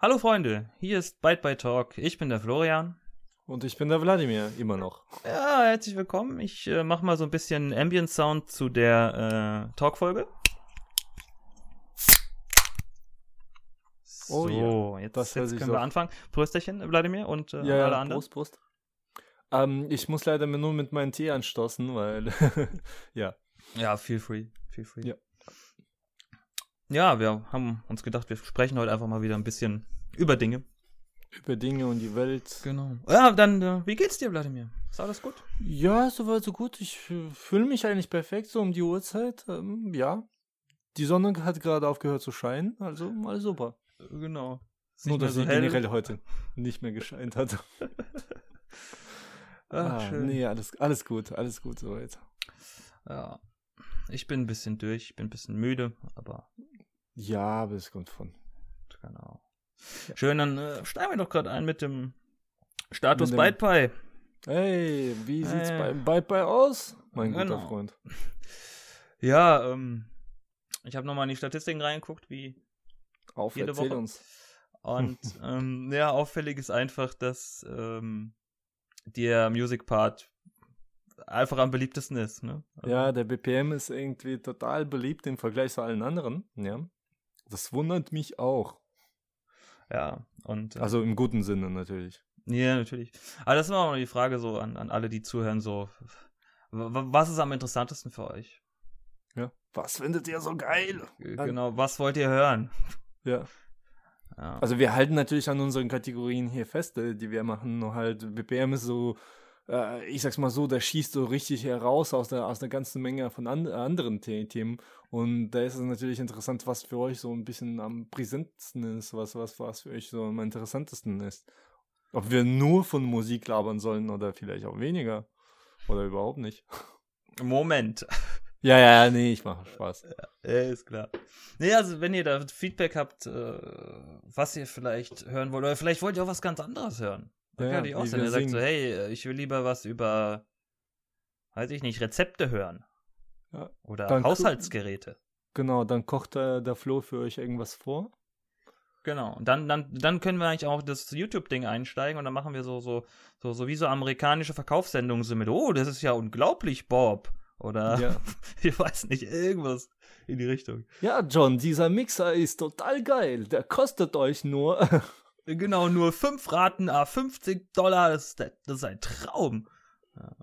Hallo Freunde, hier ist Byte by Talk. Ich bin der Florian. Und ich bin der Wladimir, immer noch. Ja, herzlich willkommen. Ich äh, mache mal so ein bisschen Ambient Sound zu der äh, Talk-Folge. Oh so, ja, jetzt, das jetzt können so- wir anfangen. Prösterchen, Wladimir und äh, Ja, alle anderen. Prost, Prost. Ähm, ich muss leider nur mit meinem Tee anstoßen, weil, ja. Ja, feel free, feel free. Ja. Ja, wir haben uns gedacht, wir sprechen heute einfach mal wieder ein bisschen über Dinge. Über Dinge und die Welt. Genau. Ja, dann, äh, wie geht's dir, Wladimir? Ist alles gut? Ja, soweit so gut. Ich äh, fühle mich eigentlich perfekt, so um die Uhrzeit. Ähm, ja. Die Sonne hat gerade aufgehört zu scheinen, also alles super. Genau. Ist Nur, nicht mehr dass so sie hell. generell heute nicht mehr gescheint hat. Ah, Ah, schön. nee, alles, alles gut, alles gut soweit. Ja. Ich bin ein bisschen durch, ich bin ein bisschen müde, aber Ja, aber es kommt von. genau. Schön, dann äh, steigen wir doch gerade ein mit dem Status Mit dem- BytePie. Hey, wie sieht's Äh. beim Bye Bye aus, mein guter Genau. Freund? Ja, ähm, ich habe nochmal in die Statistiken reingeguckt, wie Auf, Jede Woche. uns. Und ähm, ja, auffällig ist einfach, dass ähm, der Music Part einfach am beliebtesten ist. Ne? Ja, der BPM ist irgendwie total beliebt im Vergleich zu allen anderen. Ja. Das wundert mich auch. Ja, und äh, Also im guten Sinne natürlich. ja, natürlich. Aber das ist immer noch die Frage so an, an alle, die zuhören, so was ist am interessantesten für euch? Ja. Was findet ihr so geil? Genau, was wollt ihr hören? Ja. Ja. Also wir halten natürlich an unseren Kategorien hier fest, äh, die wir machen. Nur halt BPM ist so, äh, ich sag's mal so, der schießt so richtig heraus aus der aus der ganzen Menge von an, anderen The Themen. Und da ist es natürlich interessant, was für euch so ein bisschen am präsentesten ist, was was was für euch so am interessantesten ist. Ob wir nur von Musik labern sollen oder vielleicht auch weniger oder überhaupt nicht. Moment. Ja, ja, nee, ich mache Spaß. Ja, ist klar. Nee, also wenn ihr da Feedback habt, äh, was ihr vielleicht hören wollt, oder vielleicht wollt ihr auch was ganz anderes hören. Ja, kann natürlich auch sein. Ihr sagt so, hey, äh, ich will lieber was über, weiß ich nicht, Rezepte hören. Ja, Oder dann Haushaltsgeräte. Genau, dann kocht der, der Flo für euch irgendwas vor. Genau. Und dann, dann, dann können wir eigentlich auch das YouTube-Ding einsteigen und dann machen wir so, so, so, so wie so amerikanische Verkaufssendungen so mit, oh, das ist ja unglaublich, Bob. Oder Ja. ich weiß nicht, irgendwas in die Richtung. Ja, John, dieser Mixer ist total geil. Der kostet euch nur. Genau, nur fünf Raten, ah, 50 Dollar, das ist, das ist ein Traum.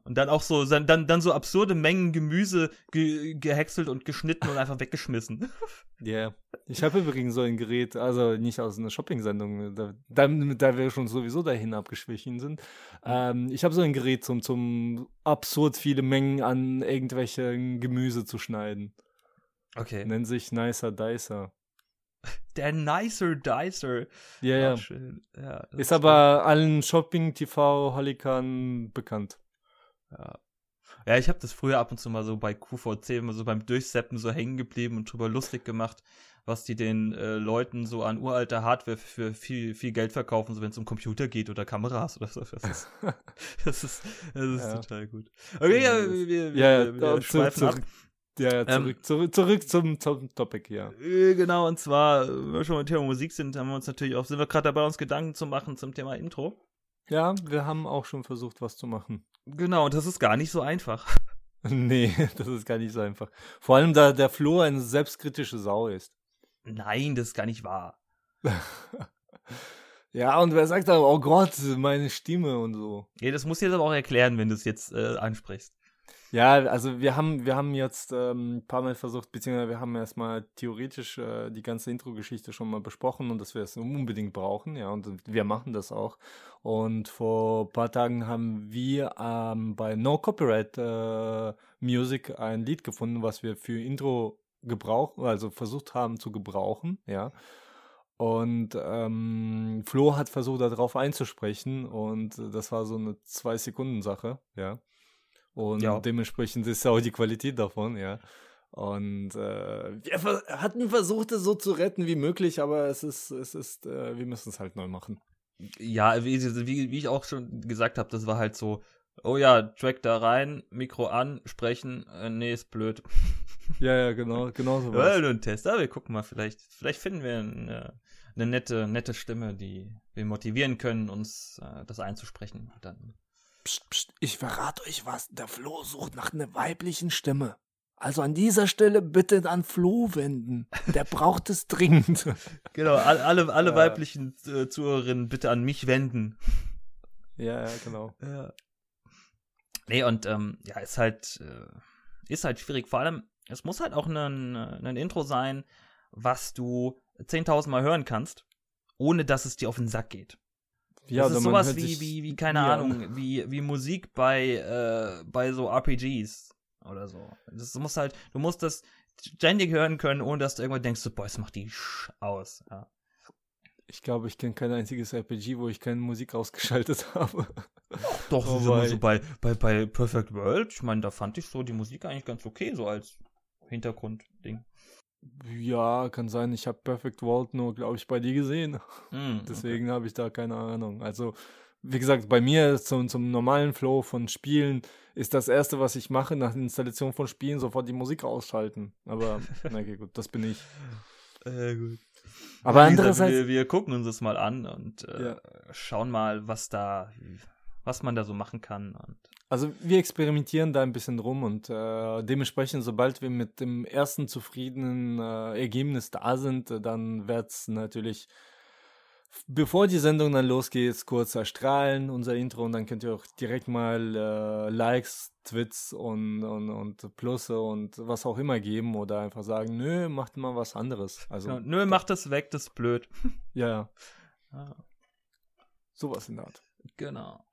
Und dann auch so, dann, dann so absurde Mengen Gemüse ge gehäckselt und geschnitten und einfach weggeschmissen. Ja. Ich habe übrigens so ein Gerät, also nicht aus einer Shopping-Sendung, da, da, da wir schon sowieso dahin abgeschwichen sind. Ähm, ich habe so ein Gerät, zum, zum absurd viele Mengen an irgendwelchen Gemüse zu schneiden. Okay. Nennt sich Nicer Dicer. Der Nicer Dicer. Ja, ja. Ja, Ist aber allen Shopping-TV-Hallikern bekannt. Ja, ja ich habe das früher ab und zu mal so bei QVC immer so beim Durchseppen so hängen geblieben und drüber lustig gemacht, was die den äh, Leuten so an uralter Hardware für viel, viel Geld verkaufen, so wenn es um Computer geht oder Kameras oder so. Das ist, das ist, das ist Ja. total gut. Okay, ja, Ja, wir, wir, Ja, wir, ja, wir zu- schweifen ab. Ja, ja, Ähm, zurück, zurück, zurück zum, zum Topic, ja. Äh, Genau, und zwar, wenn wir schon beim Thema Musik sind, haben wir uns natürlich auch, sind wir gerade dabei, uns Gedanken zu machen zum Thema Intro. Ja, wir haben auch schon versucht, was zu machen. Genau, und das ist gar nicht so einfach. Nee, das ist gar nicht so einfach. Vor allem, da der Flo eine selbstkritische Sau ist. Nein, das ist gar nicht wahr. Ja, und wer sagt dann, oh Gott, meine Stimme und so. Ja, das muss ich jetzt aber auch erklären, wenn du es jetzt äh, ansprichst. Ja, also wir haben, wir haben jetzt ähm, ein paar Mal versucht, beziehungsweise wir haben erstmal theoretisch äh, die ganze Intro-Geschichte schon mal besprochen und dass wir es unbedingt brauchen, ja, und wir machen das auch. Und vor ein paar Tagen haben wir ähm, bei No Copyright äh, Music ein Lied gefunden, was wir für Intro gebrauchen, also versucht haben zu gebrauchen, ja. Und ähm, Flo hat versucht, darauf einzusprechen und das war so eine Zwei-Sekunden-Sache, ja. Und Ja. dementsprechend ist auch die Qualität davon, ja. Und äh, wir ver hatten versucht, es so zu retten wie möglich, aber es ist, es ist, äh, wir müssen es halt neu machen. Ja, wie, wie, wie ich auch schon gesagt habe, das war halt so, oh ja, Track da rein, Mikro an, sprechen, äh, nee, ist blöd. Ja, ja, genau, genau so Ja, nur ein Test, aber wir gucken mal, vielleicht, vielleicht finden wir eine, eine nette, nette Stimme, die wir motivieren können, uns äh, das einzusprechen. Und dann Psst, psst, ich verrate euch was. Der Flo sucht nach einer weiblichen Stimme. Also an dieser Stelle bitte an Flo wenden. Der braucht es dringend. Genau, alle, alle, Ja. weiblichen äh, Zuhörerinnen bitte an mich wenden. Ja, ja, genau. Ja. Nee, und ähm, ja, ist halt, äh, ist halt schwierig. Vor allem, es muss halt auch ein, ein Intro sein, was du 10.000 Mal hören kannst, ohne dass es dir auf den Sack geht. Ja, das ist sowas hört wie, wie, wie, keine an. Ahnung, wie, wie Musik bei, äh, bei so RPGs oder so. Das muss halt, du musst das ständig hören können, ohne dass du irgendwann denkst, so, boah, es macht die Sch aus. Ja. Ich glaube, ich kenne kein einziges RPG, wo ich keine Musik ausgeschaltet habe. Doch, Oh, so bei, bei, bei Perfect World, ich meine, da fand ich so die Musik eigentlich ganz okay, so als Hintergrundding. Ja, kann sein. Ich habe Perfect World nur, glaube ich, bei dir gesehen. Mm, Deswegen habe ich da keine Ahnung. Also, wie gesagt, bei mir zum, zum normalen Flow von Spielen ist das Erste, was ich mache nach der Installation von Spielen, sofort die Musik ausschalten. Aber, na okay, gut, das bin ich. Okay. Äh, gut. Aber andererseits, Wir, wir gucken uns das mal an und äh, Ja. schauen mal, was da, was man da so machen kann. Und also wir experimentieren da ein bisschen rum und äh, dementsprechend, sobald wir mit dem ersten zufriedenen äh, Ergebnis da sind, äh, dann wird es natürlich, bevor die Sendung dann losgeht, kurz erstrahlen, unser Intro, und dann könnt ihr auch direkt mal äh, Likes, Tweets und, und, und Plusse und was auch immer geben oder einfach sagen, nö, macht mal was anderes. Also, ja, nö, mach das weg, das ist blöd. ja, ja, Ja, sowas in der Art. genau.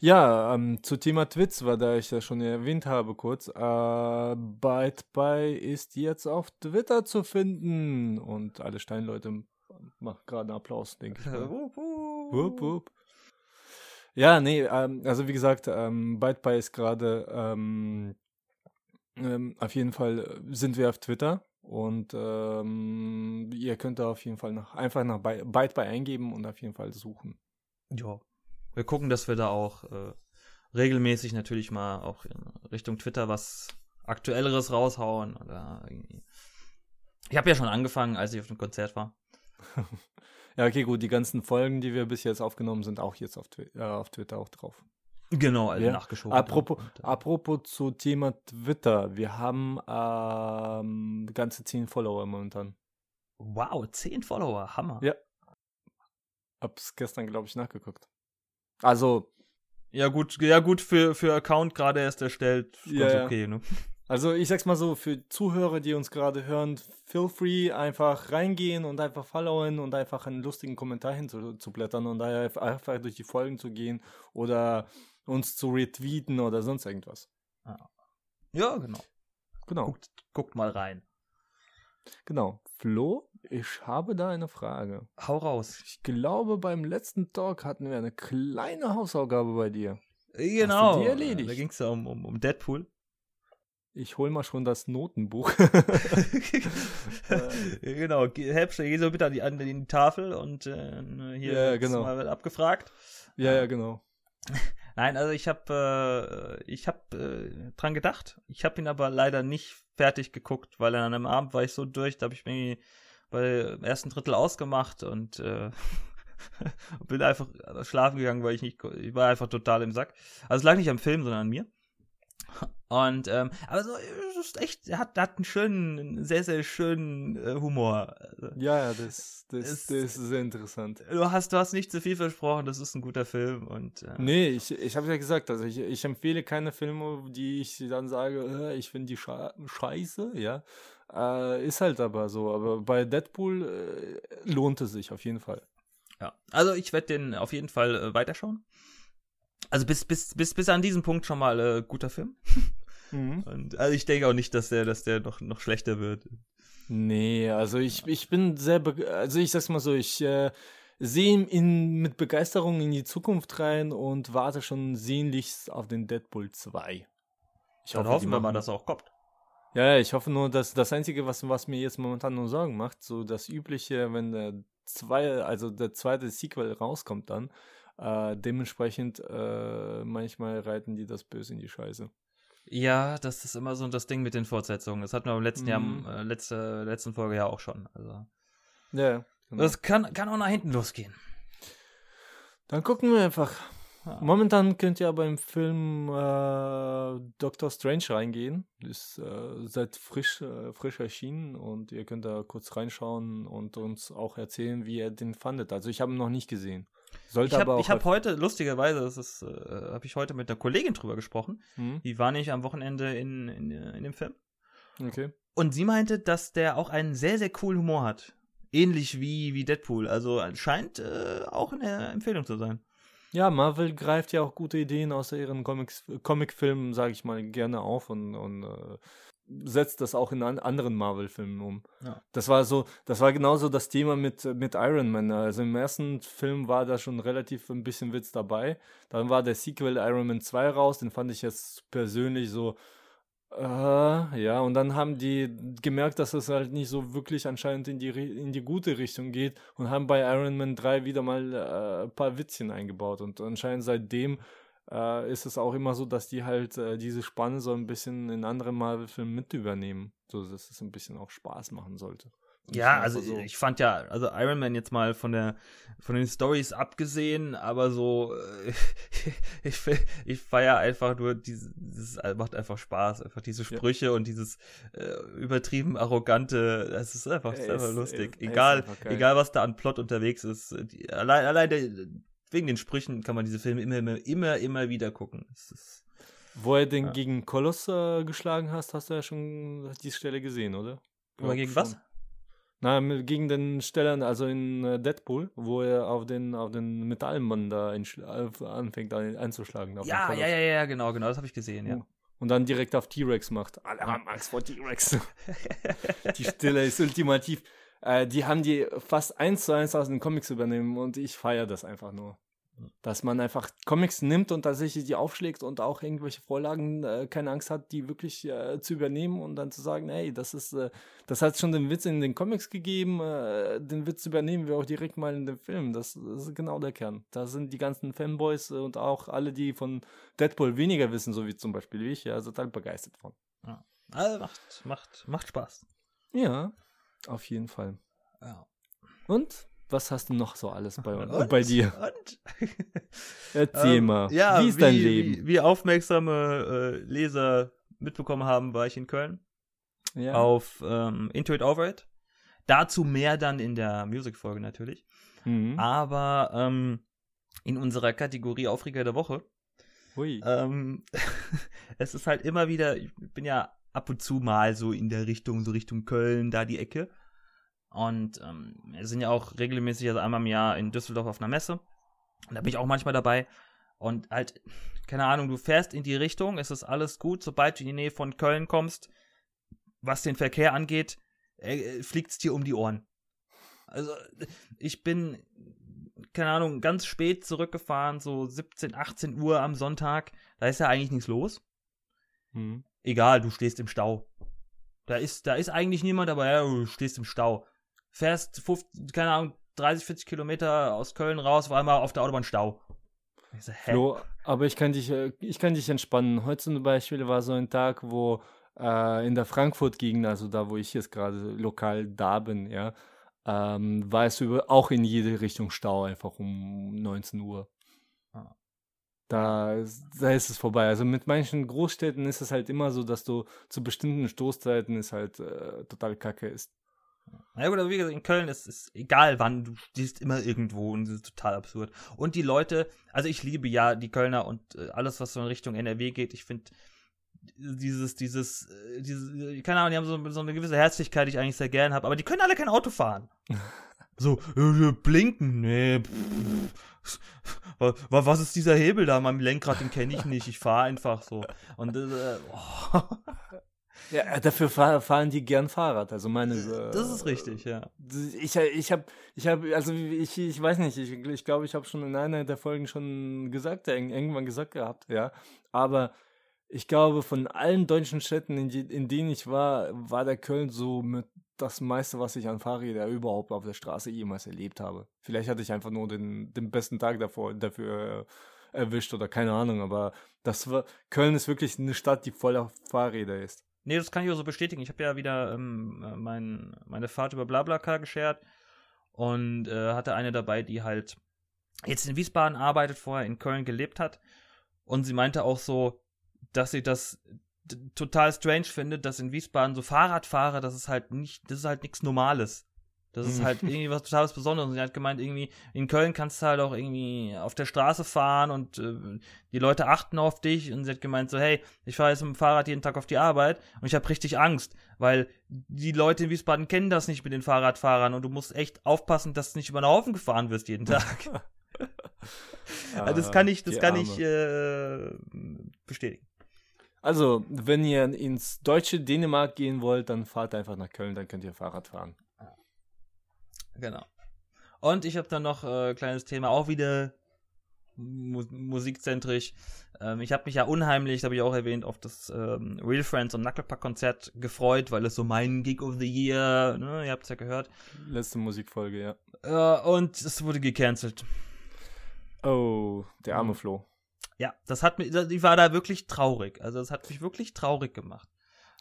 Ja, ähm, zu Thema Twitch, weil da ich ja schon erwähnt habe kurz, äh, ByteBuy ist jetzt auf Twitter zu finden und alle Steinleute machen gerade einen Applaus, denke ich. Wup, wup. Wupp. Ja, nee, ähm, also wie gesagt, ähm, ByteBuy ist gerade, ähm, ähm, auf jeden Fall äh, sind wir auf Twitter und ähm, ihr könnt da auf jeden Fall nach, einfach nach By- ByteBuy eingeben und auf jeden Fall suchen. Ja. Wir gucken, dass wir da auch äh, regelmäßig natürlich mal auch in Richtung Twitter was Aktuelleres raushauen. Oder irgendwie. Ich habe ja schon angefangen, als ich auf dem Konzert war. Ja, okay, gut, die ganzen Folgen, die wir bis jetzt aufgenommen sind, auch jetzt auf, Twi äh, auf Twitter auch drauf. Genau, also Ja. nachgeschoben. Apropos, äh, apropos zu Thema Twitter, wir haben ähm, ganze 10 Follower momentan. wow, 10 Follower, Hammer. Ja. Hab's gestern, glaube ich, nachgeguckt. Also, Ja, gut, ja gut, für, für Account gerade erst erstellt, Ja, ganz okay, ne? also ich sag's mal so, für Zuhörer, die uns gerade hören, feel free, einfach reingehen und einfach followen und einfach einen lustigen Kommentar hinzublättern und einfach durch die Folgen zu gehen oder uns zu retweeten oder sonst irgendwas. Ja, genau. Genau. Guckt, guckt mal rein. Genau. Flo, ich habe da eine Frage. Hau raus. Ich glaube, beim letzten Talk hatten wir eine kleine Hausaufgabe bei dir. Genau. die erledigt? Da ging es ja um, um, um Deadpool. Ich hol mal schon das Notenbuch. genau, geh- Helpster, geh so bitte an die, an die Tafel und äh, hier Ja, genau. mal abgefragt. ja, ja, genau. Nein, also ich habe äh, ich habe äh, dran gedacht. Ich habe ihn aber leider nicht fertig geguckt, weil an einem Abend war ich so durch, da habe ich mir bei ersten Drittel ausgemacht und äh, bin einfach schlafen gegangen, weil ich nicht, ich war einfach total im Sack. Also es lag nicht am Film, sondern an mir. Und ähm, aber so, es ist echt, er hat, hat einen schönen, einen sehr, sehr schönen äh, Humor. Also, Ja, ja, das, das, Es- das ist sehr interessant. Du hast, du hast nicht zu viel versprochen, das ist ein guter Film und äh, Nee, ich, ich habe ja gesagt, also ich, ich empfehle keine Filme, die ich dann sage, äh, ich finde die scheiße, ja. Äh, ist halt aber so. Aber bei Deadpool äh, lohnt es sich auf jeden Fall. Ja, also ich werde den auf jeden Fall äh, weiterschauen. Also bis, bis, bis, bis an diesen Punkt schon mal äh, guter Film. Und also ich denke auch nicht, dass der, dass der noch, noch schlechter wird. Nee, also ich, ich bin sehr, also ich sag's mal so, ich äh, sehe in, mit Begeisterung in die Zukunft rein und warte schon sehnlichst auf den Deadpool 2. Ich Dann die hoffen wir mal, dass er auch kommt. Ja, ja, ich hoffe nur, dass das Einzige, was, was mir jetzt momentan nur Sorgen macht, so das Übliche, wenn der zwei, also der zweite Sequel rauskommt dann, äh, dementsprechend äh, manchmal reiten die das böse in die Scheiße. Ja, das ist immer so das Ding mit den Fortsetzungen. Das hatten wir im letzten Mhm. Jahr, äh, letzte, letzten Folge ja auch schon. Also, Ja. Genau. das kann, kann auch nach hinten losgehen. Dann gucken wir einfach. Momentan könnt ihr aber im Film äh, Doctor Strange reingehen. Ist äh, seit frisch, äh, frisch erschienen und ihr könnt da kurz reinschauen und uns auch erzählen, wie ihr den fandet. Also ich habe ihn noch nicht gesehen. Sollte Ich habe hab heute, lustigerweise, das ist, äh, habe ich heute mit einer Kollegin drüber gesprochen. Hm? Die war nicht am Wochenende in, in, in dem Film. Okay. Und sie meinte, dass der auch einen sehr, sehr coolen Humor hat. Ähnlich wie, wie Deadpool. Also scheint äh, auch eine Empfehlung zu sein. Ja, Marvel greift ja auch gute Ideen aus ihren Comics, Comicfilmen, sage ich mal, gerne auf und, und äh, setzt das auch in an anderen Marvel-Filmen um. Ja. Das war so, das war genauso das Thema mit, mit Iron Man. Also im ersten Film war da schon relativ ein bisschen Witz dabei. Dann war der Sequel Iron Man 2 raus, den fand ich jetzt persönlich so, äh, ja, und dann haben die gemerkt, dass es halt nicht so wirklich anscheinend in die, in die gute Richtung geht und haben bei Iron Man 3 wieder mal äh, ein paar Witzchen eingebaut. Und anscheinend seitdem äh, ist es auch immer so, dass die halt äh, diese Spanne so ein bisschen in anderen Marvel-Filmen mit übernehmen, so dass es ein bisschen auch Spaß machen sollte. Ja, also einfach so. ich fand ja, also Iron Man jetzt mal von der von den Stories abgesehen, aber so äh, ich ich feier einfach nur dieses, dieses macht einfach Spaß, einfach diese Ja. Sprüche und dieses äh, übertrieben arrogante, das ist einfach, ist einfach ist- lustig. ist Egal, einfach geil. egal was da an Plot unterwegs ist, die, allein allein der, wegen den Sprüchen kann man diese Filme immer immer immer, immer wieder gucken. Ist, Wo er den Ja. gegen Koloss äh, geschlagen hast, hast du ja schon die Stelle gesehen, oder? aber gegen was? Na, gegen den Stellern, also in äh, Deadpool, wo er auf den, auf den Metallmann da anfängt ein, einzuschlagen. Ja, ja, ja, ja, genau, genau, das habe ich gesehen, ja. Und dann direkt auf T-Rex macht. Alle haben Angst vor T-Rex. die Stille ist ultimativ. Äh, die haben die fast eins zu eins aus den Comics übernehmen und ich feiere das einfach nur. Dass man einfach Comics nimmt und tatsächlich die aufschlägt und auch irgendwelche Vorlagen äh, keine Angst hat, die wirklich äh, zu übernehmen und dann zu sagen, hey, das ist, äh, das hat schon den Witz in den Comics gegeben, äh, den Witz übernehmen wir auch direkt mal in den Film. Das, das ist genau der Kern. Da sind die ganzen Fanboys und auch alle, die von Deadpool weniger wissen, so wie zum Beispiel ich, ja, total begeistert von. Also macht, macht, macht Spaß. Ja, auf jeden Fall. Ja. Und was hast du noch so alles bei, Und? bei dir? Und? Erzähl Ähm, mal. Ja, wie ist dein wie, Leben? Wie, wie aufmerksame äh, Leser mitbekommen haben, war ich in Köln ja. auf ähm, Into It Over It. Dazu mehr dann in der Musikfolge natürlich. Mhm. Aber ähm, in unserer Kategorie Aufreger der Woche. Hui. Ähm, es ist halt immer wieder, ich bin ja ab und zu mal so in der Richtung, so Richtung Köln, da die Ecke. Und ähm, wir sind ja auch regelmäßig, also einmal im Jahr in Düsseldorf auf einer Messe. Und da bin ich auch manchmal dabei. Und halt, keine Ahnung, du fährst in die Richtung, es ist alles gut, sobald du in die Nähe von Köln kommst, was den Verkehr angeht, äh, fliegt es dir um die Ohren. Also, ich bin, keine Ahnung, ganz spät zurückgefahren, so 17, 18 Uhr am Sonntag. Da ist ja eigentlich nichts los. Mhm. Egal, du stehst im Stau. Da ist, da ist eigentlich niemand, aber ja, du stehst im Stau. Fährst, 50, keine Ahnung, 30, 40 Kilometer aus Köln raus, war einmal auf der Autobahn Stau. Ich so, hä? Flo, aber ich kann dich, äh, ich kann dich entspannen. Heute zum Beispiel war so ein Tag, wo äh, in der Frankfurt-Gegend, also da, wo ich jetzt gerade lokal da bin, ja, ähm, war es über, auch in jede Richtung Stau, einfach um 19 Uhr. Ah. Da, ist- da ist es vorbei. Also mit manchen Großstädten ist es halt immer so, dass du zu bestimmten Stoßzeiten es halt äh, total kacke ist. Na gut, aber wie gesagt, in Köln ist es egal wann, du stehst immer irgendwo und das ist total absurd. Und die Leute, also ich liebe ja die Kölner und äh, alles, was so in Richtung NRW geht, ich finde dieses, dieses, äh, dieses, äh, keine Ahnung, die haben so, so eine gewisse Herzlichkeit, die ich eigentlich sehr gern habe, aber die können alle kein Auto fahren. So, äh, blinken, nee. pff. Wa- wa- Was ist dieser Hebel da an meinem Lenkrad? Den kenne ich nicht. Ich fahre einfach so. Und äh, oh. Ja, dafür fahr, fahren die gern Fahrrad. Also meine. Äh, das ist richtig, ja. Ich, ich habe, ich habe, also ich, ich weiß nicht, ich, ich glaube, ich habe schon in einer der Folgen schon gesagt, irg- irgendwann gesagt gehabt, ja. Aber ich glaube, von allen deutschen Städten, in, die, in denen ich war, war der Köln so mit das meiste, was ich an Fahrrädern überhaupt auf der Straße jemals erlebt habe. Vielleicht hatte ich einfach nur den, den besten Tag davor, dafür erwischt oder keine Ahnung, aber das war, Köln ist wirklich eine Stadt, die voller Fahrräder ist. Nee, das kann ich auch so bestätigen. Ich habe ja wieder ähm, äh, mein, meine Fahrt über Blablacar geschert und äh, hatte eine dabei, die halt jetzt in Wiesbaden arbeitet, vorher in Köln gelebt hat. Und sie meinte auch so, dass sie das total strange findet, dass in Wiesbaden so Fahrradfahrer, das ist halt nicht, das ist halt nichts Normales. Das ist mhm. halt irgendwie was total Besonderes. Und sie hat gemeint, irgendwie, in Köln kannst du halt auch irgendwie auf der Straße fahren und äh, die Leute achten auf dich. Und sie hat gemeint, so, hey, ich fahre jetzt mit dem Fahrrad jeden Tag auf die Arbeit und ich habe richtig Angst, weil die Leute in Wiesbaden kennen das nicht mit den Fahrradfahrern und du musst echt aufpassen, dass du nicht über den Haufen gefahren wirst jeden Tag. also das kann ich, das kann ich äh, bestätigen. Also, wenn ihr ins deutsche Dänemark gehen wollt, dann fahrt einfach nach Köln, dann könnt ihr Fahrrad fahren. Genau. Und ich habe dann noch ein äh, kleines Thema, auch wieder mu musikzentrisch. Ähm, ich habe mich ja unheimlich, habe ich auch erwähnt, auf das ähm, Real Friends und Knucklepack Konzert gefreut, weil es so mein Gig of the Year, ne, ihr habt es ja gehört. Letzte Musikfolge, ja. Äh, und es wurde gecancelt. Oh, der arme mhm. Flo. Ja, das hat mich, ich war da wirklich traurig. Also das hat mich wirklich traurig gemacht.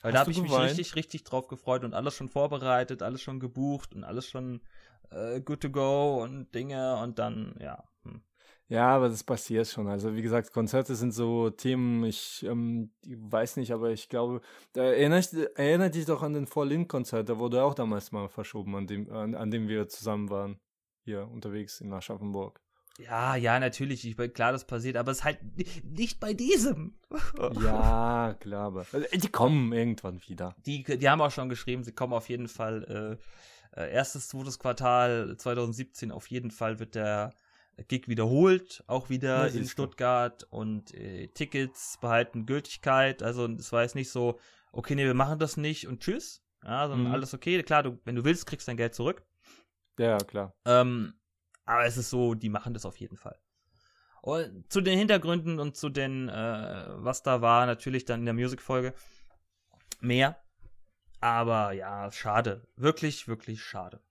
Weil Hast da habe ich geweint? mich richtig, richtig drauf gefreut und alles schon vorbereitet, alles schon gebucht und alles schon äh, good to go und Dinge und dann, ja. Hm. Ja, aber das passiert schon. Also wie gesagt, Konzerte sind so Themen, ich, ähm, weiß nicht, aber ich glaube, da erinnert, erinnert dich doch an den Vorlin-Konzert, da wurde auch damals mal verschoben, an dem, an, an dem wir zusammen waren, hier unterwegs in Aschaffenburg. Ja, ja, natürlich. Ich, klar, das passiert, aber es ist halt nicht bei diesem. ja, klar, aber also, die kommen irgendwann wieder. Die, die haben auch schon geschrieben, sie kommen auf jeden Fall. Äh, äh erstes, zweites Quartal 2017 auf jeden Fall wird der Gig wiederholt, auch wieder in Stuttgart und äh, Tickets behalten Gültigkeit. Also es war jetzt nicht so, okay, nee, wir machen das nicht und tschüss. Ja, sondern mhm. alles okay. Klar, du, wenn du willst, kriegst dein Geld zurück. Ja, klar. Ähm, aber es ist so, die machen das auf jeden Fall. Und zu den Hintergründen und zu den, äh, was da war, natürlich dann in der Musikfolge mehr. Aber ja, schade. Wirklich, wirklich schade.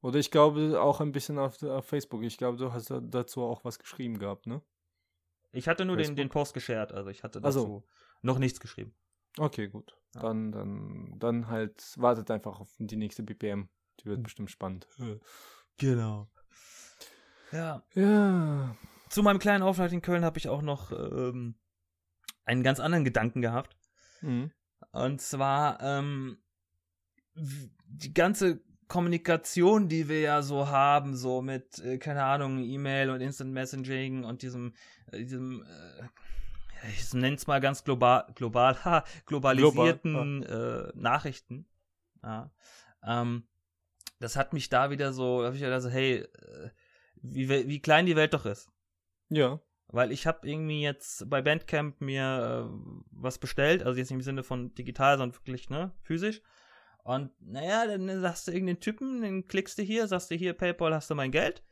Oder ich glaube auch ein bisschen auf, auf Facebook. Ich glaube, du hast dazu auch was geschrieben gehabt, ne? Ich hatte nur den, den Post geshared, also ich hatte dazu also. noch nichts geschrieben. Okay, gut. Ja. Dann, dann, dann halt wartet einfach auf die nächste BPM. Die wird hm. bestimmt spannend. Genau. Ja. Ja. Zu meinem kleinen Aufenthalt in Köln habe ich auch noch ähm, einen ganz anderen Gedanken gehabt. Mhm. Und zwar ähm, die ganze Kommunikation, die wir ja so haben, so mit, äh, keine Ahnung, E-Mail und Instant Messaging und diesem, äh, diesem, äh, ich nenne es mal ganz global, global, ha, globalisierten global, äh, Nachrichten. Ja. Ähm, das hat mich da wieder so, habe ich ja so, hey, äh, wie, wie klein die Welt doch ist. Ja. Weil ich habe irgendwie jetzt bei Bandcamp mir äh, was bestellt, also jetzt nicht im Sinne von digital, sondern wirklich, ne, physisch. Und naja, dann sagst du irgendeinen Typen, den klickst du hier, sagst du hier, PayPal, hast du mein Geld.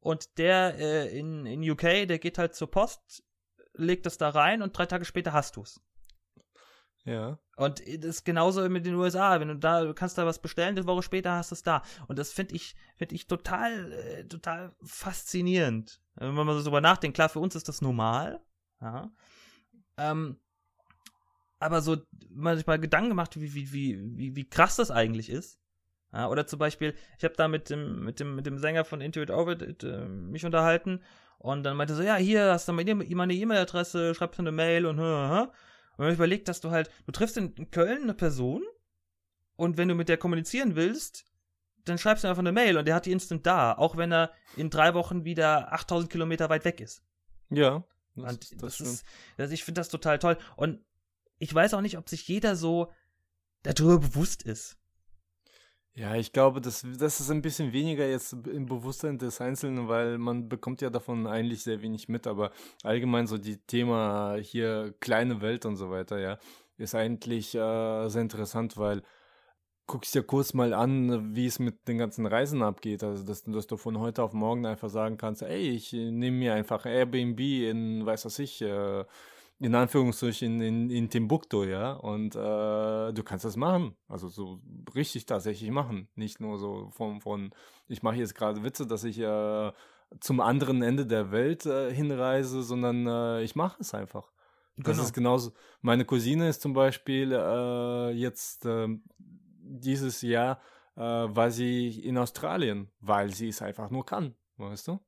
Und der äh, in, in UK, der geht halt zur Post, legt das da rein und drei Tage später hast du's. Ja. Und das ist genauso mit den USA. Wenn du da, du kannst da was bestellen, eine Woche später hast du es da. Und das finde ich, finde ich total, äh, total faszinierend. Wenn man so drüber nachdenkt, klar, für uns ist das normal. Ja. Ähm, aber so, wenn man sich mal Gedanken gemacht, wie, wie, wie, wie, wie krass das eigentlich ist. Ja, oder zum Beispiel, ich habe da mit dem, mit dem, mit dem Sänger von Intuit Orbit äh, mich unterhalten und dann meinte so, ja, hier hast du meine E-Mail-Adresse, schreibst du eine Mail und und wenn man überlegt, dass du halt, du triffst in Köln eine Person und wenn du mit der kommunizieren willst, dann schreibst du einfach eine Mail und der hat die instant da, auch wenn er in drei Wochen wieder 8000 Kilometer weit weg ist. Ja. Das, das, das ist, also ich finde das total toll. Und ich weiß auch nicht, ob sich jeder so darüber bewusst ist. Ja, ich glaube, das, das ist ein bisschen weniger jetzt im Bewusstsein des Einzelnen, weil man bekommt ja davon eigentlich sehr wenig mit, aber allgemein so die Thema hier kleine Welt und so weiter, ja, ist eigentlich äh, sehr interessant, weil guckst dir kurz mal an, wie es mit den ganzen Reisen abgeht. Also, dass, dass du von heute auf morgen einfach sagen kannst, ey, ich nehme mir einfach Airbnb in, weiß was ich, äh, in Anführungszeichen in, in Timbuktu, ja, und äh, du kannst das machen, also so richtig tatsächlich machen, nicht nur so von, von ich mache jetzt gerade Witze, dass ich äh, zum anderen Ende der Welt äh, hinreise, sondern äh, ich mache es einfach. Das Genau. ist genauso. Meine Cousine ist zum Beispiel äh, jetzt ähm, dieses Jahr äh, war sie in Australien, weil sie es einfach nur kann, weißt du?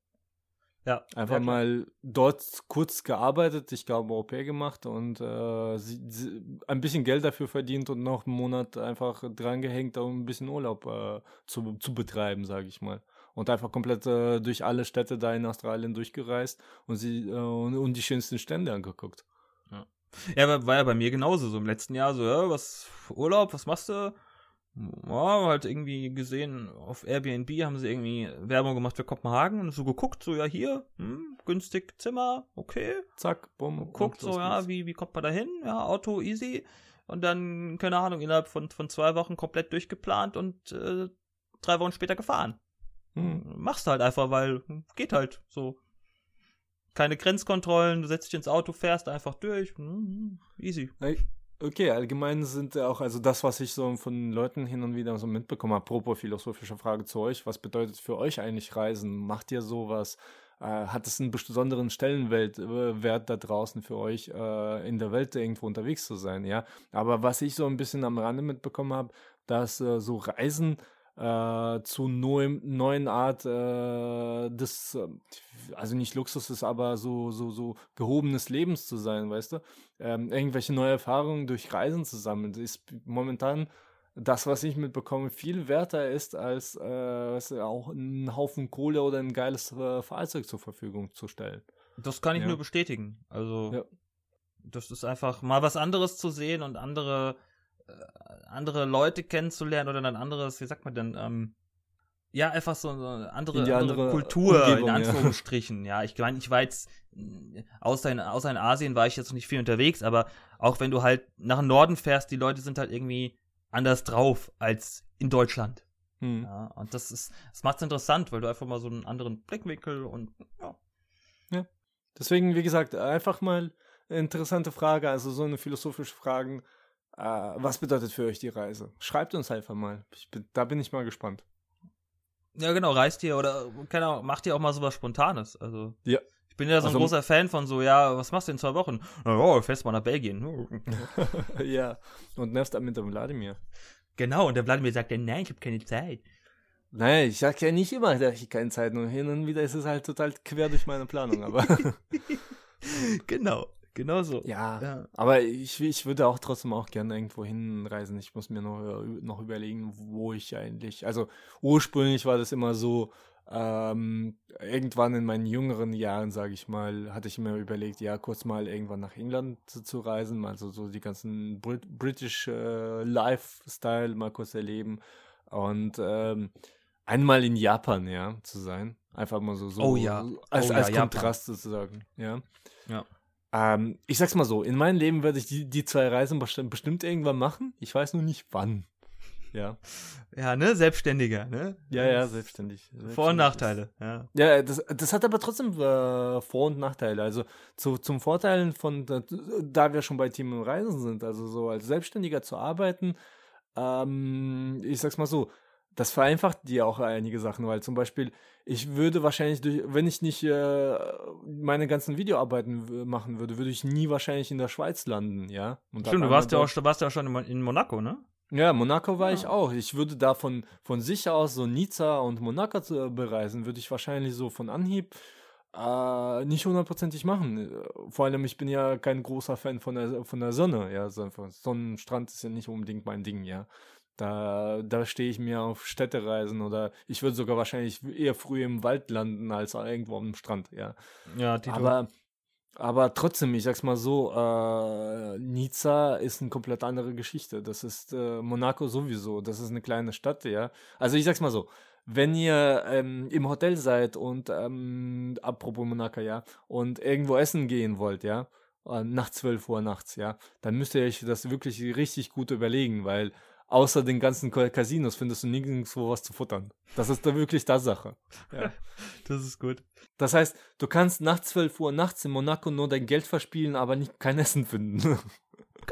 Ja, Einfach ja, mal dort kurz gearbeitet, ich glaube Au pair gemacht und äh, sie, sie, ein bisschen Geld dafür verdient und noch einen Monat einfach drangehängt, um ein bisschen Urlaub äh, zu, zu betreiben, sage ich mal. Und einfach komplett äh, durch alle Städte da in Australien durchgereist und sie äh, und, und die schönsten Stände angeguckt. Ja, aber war ja bei mir genauso. So im letzten Jahr so, ja, was, Urlaub, was machst du? Ja, halt irgendwie gesehen, auf Airbnb haben sie irgendwie Werbung gemacht für Kopenhagen und so geguckt, so, ja, hier, hm, günstig Zimmer, okay. Zack, bumm. Guckt so, ja, geht's. wie, wie kommt man da hin? Ja, Auto easy. Und dann, keine Ahnung, innerhalb von, von zwei Wochen komplett durchgeplant und äh, drei Wochen später gefahren. Hm. Machst halt einfach, weil hm, geht halt so. Keine Grenzkontrollen, du setzt dich ins Auto, fährst einfach durch. hm, Easy. Okay, allgemein sind auch, also das, was ich so von Leuten hin und wieder so mitbekomme, apropos philosophische Frage zu euch, was bedeutet für euch eigentlich Reisen? Macht ihr sowas? Äh, hat es einen besonderen Stellenwert äh, da draußen für euch, äh, in der Welt irgendwo unterwegs zu sein, ja? Aber was ich so ein bisschen am Rande mitbekommen habe, dass äh, so Reisen äh, zu neuem, neuen Art äh, des, äh, also nicht Luxus ist, aber so, so, so gehobenes Lebens zu sein, weißt du? Ähm, irgendwelche neue Erfahrungen durch Reisen zu sammeln, das ist momentan das, was ich mitbekomme, viel werter ist, als äh, weißt du, auch einen Haufen Kohle oder ein geiles äh, Fahrzeug zur Verfügung zu stellen. Das kann ich Ja. nur bestätigen. Also, Ja. das ist einfach mal was anderes zu sehen und andere, andere Leute kennenzulernen oder ein anderes, wie sagt man denn, ähm, ja, einfach so eine andere, andere, andere Kultur, Umgebung, in ja. Anführungsstrichen. Ja, ich meine, ich war jetzt, außer in, außer in Asien war ich jetzt noch nicht viel unterwegs, aber auch wenn du halt nach Norden fährst, die Leute sind halt irgendwie anders drauf als in Deutschland. Hm. Ja, und das ist, das macht's interessant, weil du einfach mal so einen anderen Blickwinkel und, ja. Deswegen, wie gesagt, einfach mal eine interessante Frage, also so eine philosophische Frage. Äh, was bedeutet für euch die Reise? Schreibt uns einfach mal. Bin, da bin ich mal gespannt. Ja, genau, reist ihr oder keine Ahnung, macht ihr auch mal sowas Spontanes. Also. Ja. Ich bin ja so ein Also- großer Fan von so, ja, was machst du in zwei Wochen? Ja, fährst mal nach Belgien. ja, und nervst damit dem Wladimir. Genau, und der Vladimir sagt dann, nein, ich habe keine Zeit. Nein, ich sag ja nicht immer, dass ich keine Zeit nur hin und wieder ist es halt total quer durch meine Planung, aber genau, genau so. ja. Ja. Aber ich, ich würde auch trotzdem auch gerne irgendwo hinreisen. Ich muss mir noch, äh, noch überlegen, wo ich eigentlich. Also ursprünglich war das immer so, ähm, irgendwann in meinen jüngeren Jahren, sage ich mal, hatte ich mir überlegt, ja, kurz mal irgendwann nach England zu, zu reisen, also so die ganzen Brit British äh, Lifestyle mal kurz erleben und ähm, einmal in Japan, ja, zu sein. Einfach mal so, so Oh ja. als, Oh ja, als Japan. Kontrast sozusagen, ja. Ja. Ähm, ich sag's mal so, in meinem Leben werde ich die, die zwei Reisen bestimmt, irgendwann machen. Ich weiß nur nicht wann. Ja. Ja, ne, Selbstständiger, ne? Ja, ja, selbstständig. Vor- und Selbstständig Nachteile, ja. Ja, das, das hat aber trotzdem äh, Vor- und Nachteile. Also zu, zum Vorteil von, da, wir schon bei Team Reisen sind, also so als Selbstständiger zu arbeiten, ähm, ich sag's mal so, das vereinfacht dir auch einige Sachen, weil zum Beispiel, ich würde wahrscheinlich, durch, wenn ich nicht äh, meine ganzen Videoarbeiten machen würde, würde ich nie wahrscheinlich in der Schweiz landen, ja. Und Stimmt, du warst ja, auch, warst ja auch schon in Mon- in Monaco, ne? ja, Monaco war ich Ja. auch. Ich würde da von, von sich aus so Nizza und Monaco zu, äh, bereisen, würde ich wahrscheinlich so von Anhieb äh, nicht hundertprozentig machen. Äh, Vor allem, ich bin ja kein großer Fan von der, von der Sonne. Ja, so Sonnenstrand ist ja nicht unbedingt mein Ding, ja. Da, da stehe ich mir auf Städtereisen oder ich würde sogar wahrscheinlich eher früh im Wald landen als irgendwo am Strand, ja. Ja, Tito. Aber, aber trotzdem, ich sag's mal so, äh, Nizza ist eine komplett andere Geschichte. Das ist äh, Monaco sowieso. Das ist eine kleine Stadt, ja. Also ich sag's mal so, wenn ihr ähm, im Hotel seid und ähm, apropos Monaco, ja, und irgendwo essen gehen wollt, ja, äh, nach 12 Uhr nachts, ja, dann müsst ihr euch das wirklich richtig gut überlegen, weil außer den ganzen Ca- Casinos findest du nirgendwo was zu futtern. Das ist da wirklich das Sache. Ja. das ist gut. Das heißt, du kannst nach 12 Uhr nachts in Monaco nur dein Geld verspielen, aber nicht kein Essen finden.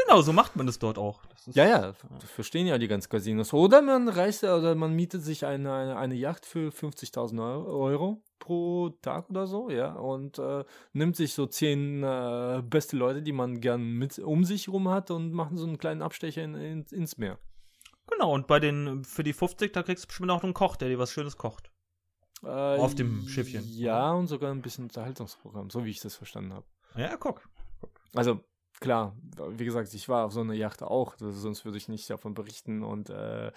Genau, so macht man das dort auch. Das ja, ja, das verstehen ja die ganzen Casinos. Oder man reist oder man mietet sich eine, eine, eine Yacht für 50.000 Euro pro Tag oder so, ja, und äh, nimmt sich so zehn äh, beste Leute, die man gern mit um sich rum hat und machen so einen kleinen Abstecher in, in, ins Meer. Genau, und bei den, für die 50, da kriegst du bestimmt auch einen Koch, der dir was Schönes kocht. Äh, Auf dem Schiffchen. Ja, und sogar ein bisschen Unterhaltungsprogramm, so wie ich das verstanden habe. Ja, guck. Also, klar, wie gesagt, ich war auf so einer Yacht auch, sonst würde ich nicht davon berichten und äh,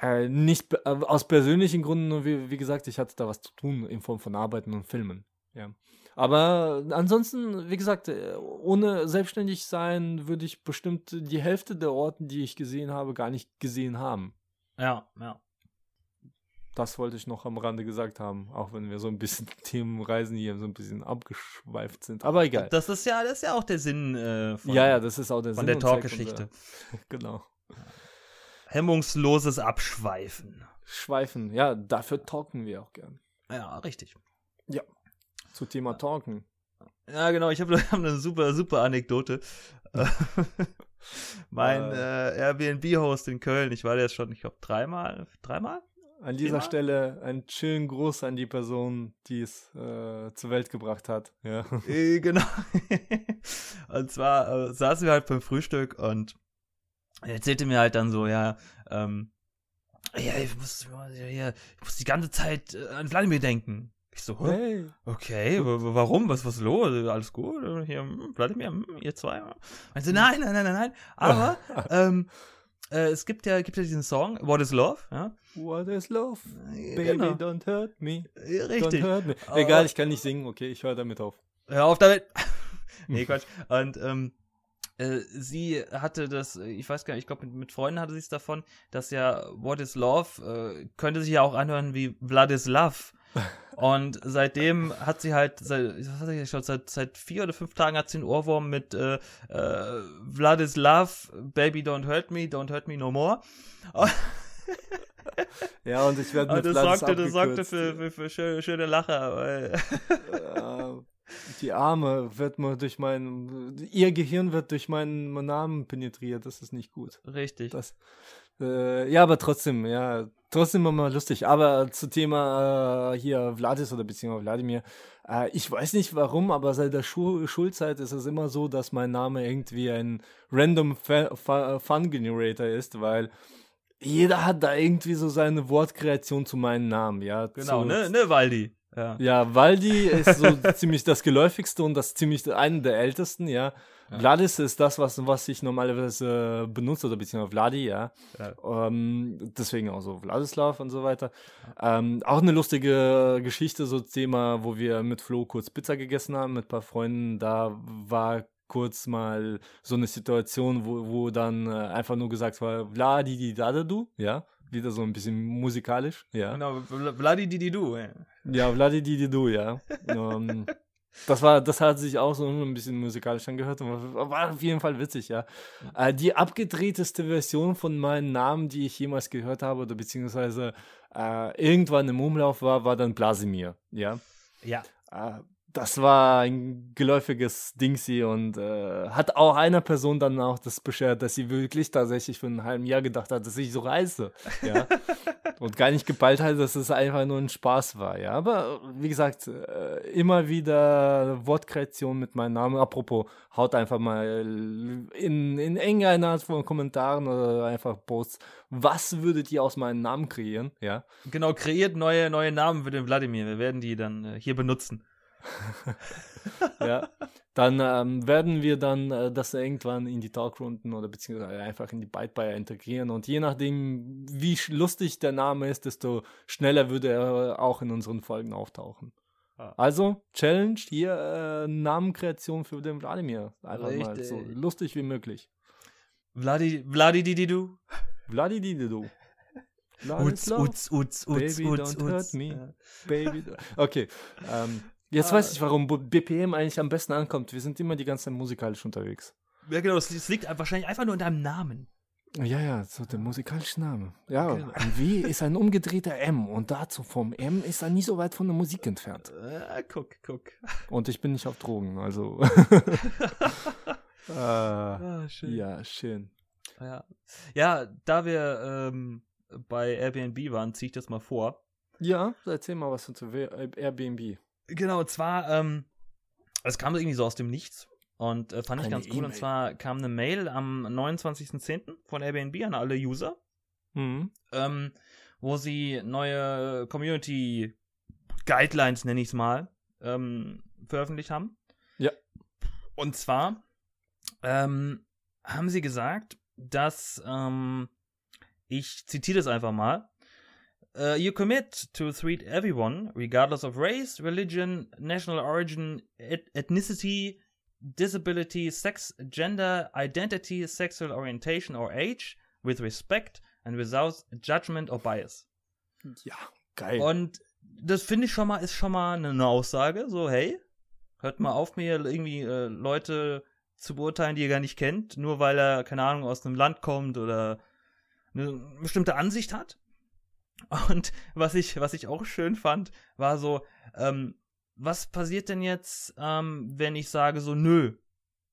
äh, nicht äh, aus persönlichen Gründen, wie, wie gesagt, ich hatte da was zu tun in Form von Arbeiten und Filmen. Ja. Aber ansonsten, wie gesagt, ohne selbstständig sein würde ich bestimmt die Hälfte der Orten, die ich gesehen habe, gar nicht gesehen haben. Ja, ja. Das wollte ich noch am Rande gesagt haben, auch wenn wir so ein bisschen Themenreisen hier so ein bisschen abgeschweift sind. Aber egal. Das ist ja, das ist ja auch der Sinn äh, von, ja, ja, das ist auch der von Sinn der Talkgeschichte. Genau. Hemmungsloses Abschweifen. Schweifen, ja, dafür talken wir auch gern. Ja, richtig. Ja. Zu Thema Talken. Ja, genau, ich habe hab eine super, super Anekdote. mein äh, äh Airbnb-Host in Köln, ich war jetzt schon, ich glaube, dreimal, dreimal? An dieser Thema? Stelle einen chillen Gruß an die Person, die es äh, zur Welt gebracht hat. Ja. Äh, genau. und zwar äh, saßen wir halt beim Frühstück und er erzählte mir halt dann so, ja, ähm, ja, ich muss, ja, ich muss die ganze Zeit äh, an Vladimir denken. Ich so, hey. okay, warum? Was was los? Alles gut? Hier, hm, Vladimir, hm, ihr zwei? Meinte, nein, nein, nein, nein, nein. Aber ähm, äh, es gibt ja, gibt ja diesen Song, What is Love? Ja? What is Love? Baby, genau. don't hurt me. Richtig. Don't hurt me. Egal, ich kann nicht singen, okay, ich höre damit auf. Hör auf damit. nee, Quatsch. Und ähm, äh, sie hatte das, ich weiß gar nicht, ich glaube, mit, mit, Freunden hatte sie es davon, dass ja What is Love äh, könnte sich ja auch anhören wie Blood is Love. Und seitdem hat sie halt, seit, was hat sie schon, seit, seit vier oder fünf Tagen hat sie einen Ohrwurm mit äh, äh, Blood is Love, Baby Don't Hurt Me, Don't Hurt Me No More. ja, und ich werde mit das sorgte, das sorgte für, für, für schöne, schöne Lacher. Weil die Arme wird mal durch mein, ihr Gehirn wird durch meinen Namen penetriert. Das ist nicht gut. Richtig. Das, äh, ja, aber trotzdem, ja, trotzdem immer lustig. Aber zu Thema äh, hier Vladis oder beziehungsweise Wladimir, äh, ich weiß nicht warum, aber seit der Schu Schulzeit ist es immer so, dass mein Name irgendwie ein random Fun Generator ist, weil jeder hat da irgendwie so seine Wortkreation zu meinem Namen, ja. Genau, zu, ne, ne, Waldi. Ja. ja, Waldi ist so ziemlich das geläufigste und das ziemlich einer der ältesten, ja. Ja. Vladis ist das, was, was ich normalerweise benutze, oder beziehungsweise Vladi, ja. ja. Ähm, deswegen auch so Vladislav und so weiter. Ähm, auch eine lustige Geschichte, so Thema, wo wir mit Flo kurz Pizza gegessen haben, mit ein paar Freunden. Da war kurz mal so eine Situation, wo, wo dann äh, einfach nur gesagt war, Vladi, di, da, du, ja wieder so ein bisschen musikalisch, ja. Genau, Vladi Dididu. Ja, ja Vladi Dididu, ja. um, ähm, das war, das hat sich auch so ein bisschen musikalisch angehört und war auf jeden Fall witzig, ja. Äh, die abgedrehteste Version von meinem Namen, die ich jemals gehört habe, oder beziehungsweise äh, irgendwann im Umlauf war, war dann Blasimir, ja. Ja. Äh, das war ein geläufiges Dingsy und äh, hat auch einer Person dann auch das beschert, dass sie wirklich tatsächlich für ein halben Jahr gedacht hat, dass ich so reise. Ja. und gar nicht geballt hat, dass es einfach nur ein Spaß war. Ja. Aber wie gesagt, äh, immer wieder Wortkreation mit meinem Namen. Apropos, haut einfach mal in, in irgendeiner Art von Kommentaren oder einfach Posts. Was würdet ihr aus meinem Namen kreieren? Ja. Genau, kreiert neue, neue Namen für den Wladimir. Wir werden die dann äh, hier benutzen. ja, dann ähm, werden wir dann äh, das irgendwann in die Talkrunden oder beziehungsweise einfach in die Byte integrieren und je nachdem, wie lustig der Name ist, desto schneller würde er auch in unseren Folgen auftauchen. Ah. Also, Challenge hier, äh, Namenkreation für den Wladimir. Einfach Richtig. mal so lustig wie möglich. Vladi, Vladi Dididu. Vladi Dididu. Utz, Utz, Utz, Utz, Baby, don't hurt me. Baby, okay. Ähm, Jetzt weiß ich, warum BPM eigentlich am besten ankommt. Wir sind immer die ganze Zeit musikalisch unterwegs. Ja, genau, es liegt wahrscheinlich einfach nur in deinem Namen. Ja, ja, so der musikalische Name. Ja, genau. ein W ist ein umgedrehter M und dazu vom M ist er nie so weit von der Musik entfernt. Äh, guck, guck. Und ich bin nicht auf Drogen, also. Ah, ah, schön. Ja, schön. Ja, ja da wir ähm, bei Airbnb waren, ziehe ich das mal vor. Ja, erzähl mal was zu Airbnb. Genau, und zwar, ähm, es kam irgendwie so aus dem Nichts und äh, fand eine ich ganz cool. E und zwar kam eine Mail am 29.10. von Airbnb an alle User, mhm. ähm, wo sie neue Community Guidelines, nenne ich es mal, ähm, veröffentlicht haben. Ja. Und zwar ähm, haben sie gesagt, dass ähm, ich zitiere das einfach mal. Uh, you commit to treat everyone, regardless of race, religion, national origin, et ethnicity, disability, sex, gender, identity, sexual orientation or age, with respect and without judgment or bias. Ja, geil. Und das finde ich schon mal, ist schon mal eine Aussage. So, hey, hört mal auf, mir irgendwie äh, Leute zu beurteilen, die ihr gar nicht kennt, nur weil er, keine Ahnung, aus einem Land kommt oder eine bestimmte Ansicht hat. Und was ich, was ich auch schön fand, war so, ähm, was passiert denn jetzt, ähm, wenn ich sage so, nö,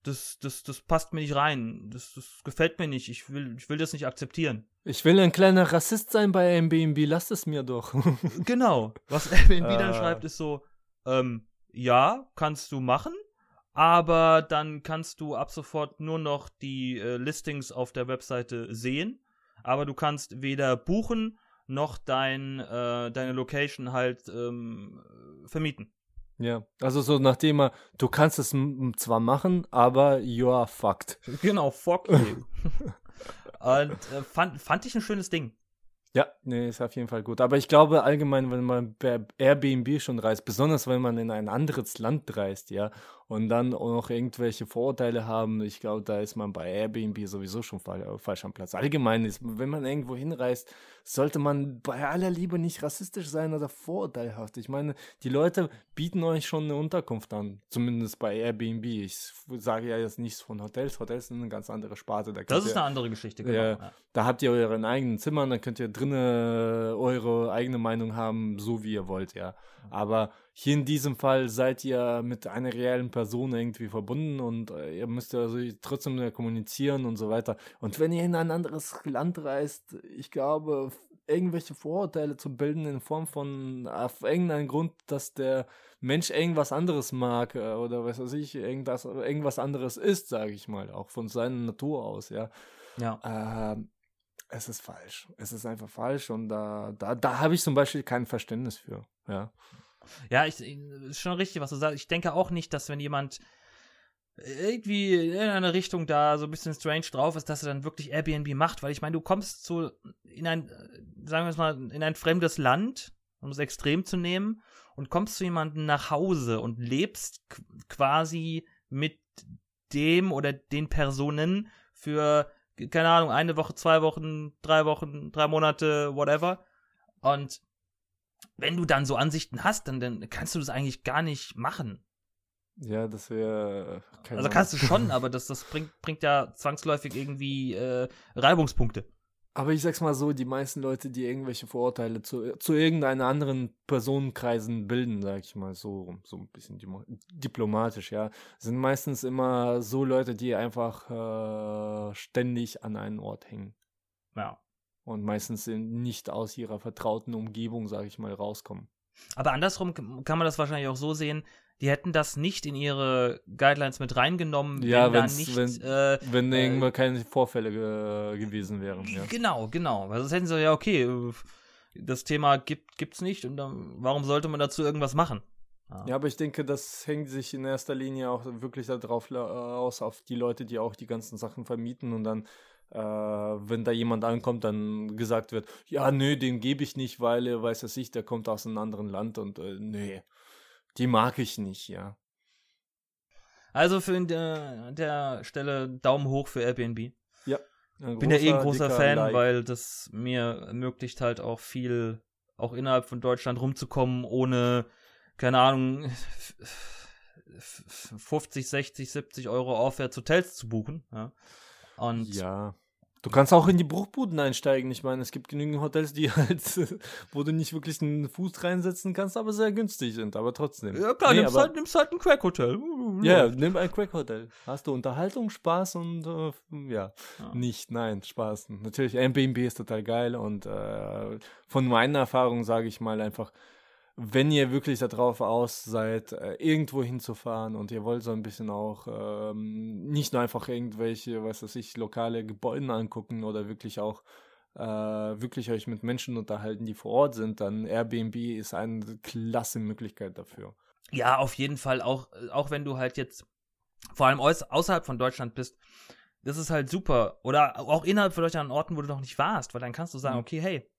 das, das, das passt mir nicht rein, das, das gefällt mir nicht, ich will, ich will das nicht akzeptieren. Ich will ein kleiner Rassist sein bei Airbnb, lass es mir doch. genau. Was Airbnb dann ah. schreibt, ist so, ähm, ja, kannst du machen, aber dann kannst du ab sofort nur noch die äh, Listings auf der Webseite sehen, aber du kannst weder buchen noch dein, äh, deine Location halt ähm, vermieten. Ja, also so nachdem er, du kannst es zwar machen, aber you are fucked. Genau, fuck you. Und äh, fand, fand ich ein schönes Ding. Ja, nee, ist auf jeden Fall gut. Aber ich glaube allgemein, wenn man per Airbnb schon reist, besonders wenn man in ein anderes Land reist, ja, und dann auch noch irgendwelche Vorurteile haben, ich glaube, da ist man bei Airbnb sowieso schon falsch am Platz. Allgemein ist, wenn man irgendwo hinreist, sollte man bei aller Liebe nicht rassistisch sein oder vorurteilhaft. Ich meine, die Leute bieten euch schon eine Unterkunft an, zumindest bei Airbnb. Ich sage ja jetzt nichts von Hotels. Hotels sind eine ganz andere Sparte. Da das ist ihr, eine andere Geschichte, genau. Ja, da habt ihr euren eigenen Zimmer, dann könnt ihr drinnen eure eigene Meinung haben, so wie ihr wollt, ja. Aber hier in diesem Fall seid ihr mit einer reellen Person irgendwie verbunden und äh, ihr müsst ja also trotzdem kommunizieren und so weiter. Und wenn ihr in ein anderes Land reist, ich glaube, irgendwelche Vorurteile zu bilden in Form von auf irgendeinen Grund, dass der Mensch irgendwas anderes mag äh, oder was weiß ich, irgendwas, irgendwas anderes ist, sage ich mal, auch von seiner Natur aus, ja. Ja. Äh, es ist falsch. Es ist einfach falsch und da, da, da habe ich zum Beispiel kein Verständnis für, ja. Ja, ich, ist schon richtig, was du sagst. Ich denke auch nicht, dass wenn jemand irgendwie in eine Richtung da so ein bisschen strange drauf ist, dass er dann wirklich Airbnb macht, weil ich meine, du kommst so in ein, sagen wir es mal, in ein fremdes Land, um es extrem zu nehmen, und kommst zu jemandem nach Hause und lebst quasi mit dem oder den Personen für, keine Ahnung, eine Woche, zwei Wochen, drei Wochen, drei Monate, whatever. Und wenn du dann so Ansichten hast, dann, dann kannst du das eigentlich gar nicht machen. Ja, das wäre. Äh, also kannst du schon, aber das, das bringt, bringt ja zwangsläufig irgendwie äh, Reibungspunkte. Aber ich sag's mal so, die meisten Leute, die irgendwelche Vorurteile zu, zu irgendeiner anderen Personenkreisen bilden, sag ich mal so, so ein bisschen diplomatisch, ja, sind meistens immer so Leute, die einfach äh, ständig an einen Ort hängen. Ja und meistens nicht aus ihrer vertrauten Umgebung, sage ich mal, rauskommen. Aber andersrum kann man das wahrscheinlich auch so sehen, die hätten das nicht in ihre Guidelines mit reingenommen, ja, wenn da nicht. Wenn, äh, wenn äh, irgendwann keine Vorfälle ge gewesen wären. Ja. Genau, genau. Weil sonst hätten sie ja, okay, das Thema gibt es nicht und dann, warum sollte man dazu irgendwas machen? Ja. ja. aber ich denke, das hängt sich in erster Linie auch wirklich darauf äh, aus, auf die Leute, die auch die ganzen Sachen vermieten und dann äh, wenn da jemand ankommt, dann gesagt wird, ja, nö, den gebe ich nicht, weil er weiß es nicht, der kommt aus einem anderen Land und äh, nö, die mag ich nicht, ja. Also für der, der Stelle Daumen hoch für Airbnb. Ja. Bin ja eh ein großer Fan, like. weil das mir ermöglicht halt auch viel, auch innerhalb von Deutschland rumzukommen, ohne, keine Ahnung, 50, 60, 70 Euro aufwärts Hotels zu buchen. Ja. Und ja. Du kannst auch in die Bruchbuden einsteigen. Ich meine, es gibt genügend Hotels, die halt, wo du nicht wirklich einen Fuß reinsetzen kannst, aber sehr günstig sind, aber trotzdem. Ja, klar, Nee, nimmst, halt, nimmst halt ein Crack-Hotel. Ja, nimm ein Crack-Hotel. Hast du Unterhaltung, Spaß und äh, ja, Ja. nicht, nein, Spaß. Natürlich, Airbnb ist total geil und äh, von meiner Erfahrung sage ich mal einfach, wenn ihr wirklich darauf aus seid, äh, irgendwo hinzufahren und ihr wollt so ein bisschen auch ähm, nicht nur einfach irgendwelche, was weiß ich, lokale Gebäude angucken oder wirklich auch äh, wirklich euch mit Menschen unterhalten, die vor Ort sind, dann Airbnb ist eine klasse Möglichkeit dafür. Ja, auf jeden Fall, auch, auch wenn du halt jetzt vor allem außerhalb von Deutschland bist, das ist halt super. Oder auch innerhalb von Deutschland an Orten, wo du noch nicht warst, weil dann kannst du sagen, Mhm. okay, hey,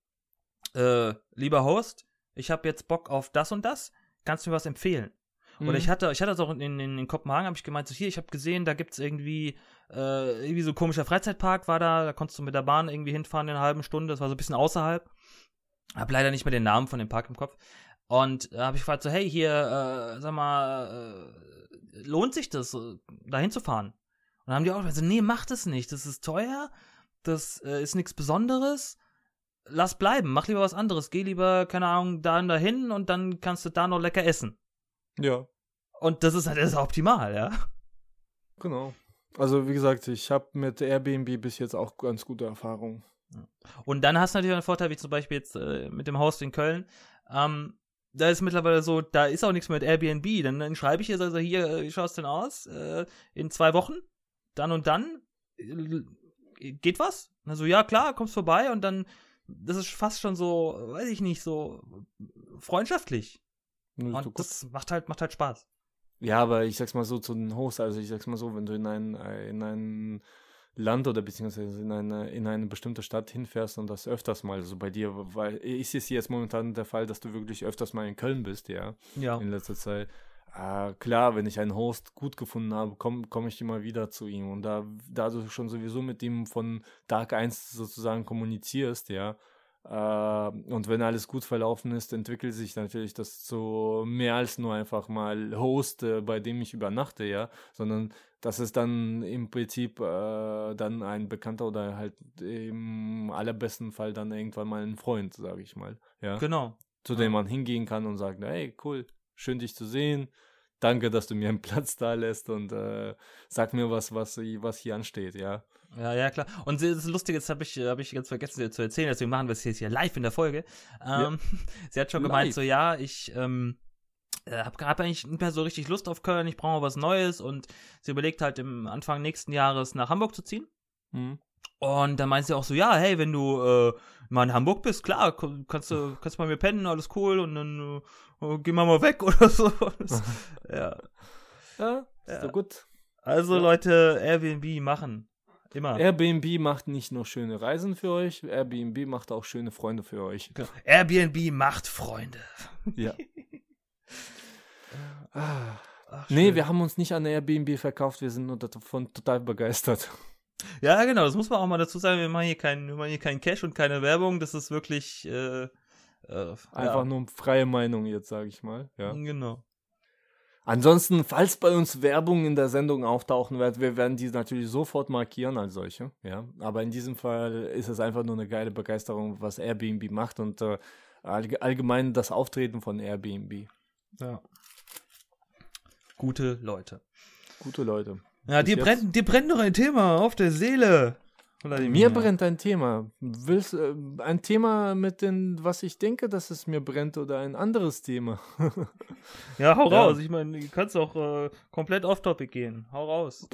äh, lieber Host, ich habe jetzt Bock auf das und das, kannst du mir was empfehlen? Mhm. Oder ich hatte, ich hatte das auch in, in, in Kopenhagen, habe ich gemeint, so hier, ich habe gesehen, da gibt's irgendwie, äh, irgendwie so ein komischer Freizeitpark war da, da konntest du mit der Bahn irgendwie hinfahren in einer halben Stunde, das war so ein bisschen außerhalb. Hab leider nicht mehr den Namen von dem Park im Kopf. Und da habe ich gefragt, so, hey, hier, äh, sag mal, äh, lohnt sich das, äh, da hinzufahren? Und dann haben die auch gesagt, so, nee, mach das nicht, das ist teuer, das äh, ist nichts Besonderes, lass bleiben, mach lieber was anderes, geh lieber, keine Ahnung, da und dahin und dann kannst du da noch lecker essen. Ja, Und das ist halt das ist optimal, ja. genau. Also wie gesagt, ich habe mit Airbnb bis jetzt auch ganz gute Erfahrungen. Und dann hast du natürlich einen Vorteil, wie zum Beispiel jetzt äh, mit dem Host in Köln. Ähm, da ist mittlerweile so, da ist auch nichts mehr mit Airbnb. Dann, dann schreibe ich jetzt also hier, äh, wie schaut's denn aus? Äh, in zwei Wochen, dann und dann. Äh, geht was? Also ja, klar, kommst vorbei und dann, das ist fast schon so, weiß ich nicht, so freundschaftlich. So Und das macht halt, macht halt Spaß. Ja, aber ich sag's mal so zu den Hosts, also ich sag's mal so, wenn du in ein, äh, in ein Land oder beziehungsweise in eine, in eine bestimmte Stadt hinfährst und das öfters mal, also bei dir, weil ist es jetzt momentan der Fall, dass du wirklich öfters mal in Köln bist, ja, Ja. in letzter Zeit. Äh, klar, wenn ich einen Host gut gefunden habe, komme komm ich immer wieder zu ihm. Und da, da du schon sowieso mit ihm von Tag 1 sozusagen kommunizierst, ja, äh, und wenn alles gut verlaufen ist, entwickelt sich natürlich das zu mehr als nur einfach mal Host, äh, bei dem ich übernachte, ja, sondern das ist dann im Prinzip äh, dann ein Bekannter oder halt im allerbesten Fall dann irgendwann mal ein Freund, sage ich mal, ja, Genau. zu dem man hingehen kann und sagt, hey, cool, schön dich zu sehen, danke, dass du mir einen Platz da lässt und äh, sag mir was, was, was hier ansteht, ja. Ja, ja, klar. Und das ist lustig, jetzt habe ich, hab ich ganz vergessen dir zu erzählen, deswegen machen wir es jetzt hier live in der Folge. Ähm, Sie hat schon gemeint, Live. so, ja, ich ähm, habe hab eigentlich nicht mehr so richtig Lust auf Köln, ich brauche mal was Neues und sie überlegt halt im Anfang nächsten Jahres nach Hamburg zu ziehen. Mhm. Und dann meint sie auch so, ja, hey, wenn du äh, mal in Hamburg bist, klar, kannst du kannst bei mir pennen, alles cool und dann äh, gehen wir mal weg oder so. Das, ja. Ja, ist Ja. doch gut. Also Ja. Leute, Airbnb machen. Immer. Airbnb macht nicht nur schöne Reisen für euch, Airbnb macht auch schöne Freunde für euch. Genau. Airbnb macht Freunde. Ja. Ah. Ach, nee, schön. wir haben uns nicht an Airbnb verkauft, wir sind nur davon total begeistert. Ja, genau, das muss man auch mal dazu sagen. Wir machen hier keinen, wir machen hier keinen Cash und keine Werbung. Das ist wirklich äh, äh, Einfach ja. nur freie Meinung jetzt, sage ich mal. Ja. Genau. Ansonsten, falls bei uns Werbung in der Sendung auftauchen wird, wir werden die natürlich sofort markieren als solche. Ja, aber in diesem Fall ist es einfach nur eine geile Begeisterung, was Airbnb macht und äh, allg- allgemein das Auftreten von Airbnb. Ja. Gute Leute. Gute Leute. Ja, dir brennt, dir brennt noch ein Thema auf der Seele. Vladimir. Mir brennt ein Thema. Willst äh, ein Thema mit dem, was ich denke, dass es mir brennt oder ein anderes Thema? Ja, hau Ja. raus. Ich meine, du kannst auch äh, komplett off-topic gehen. Hau raus.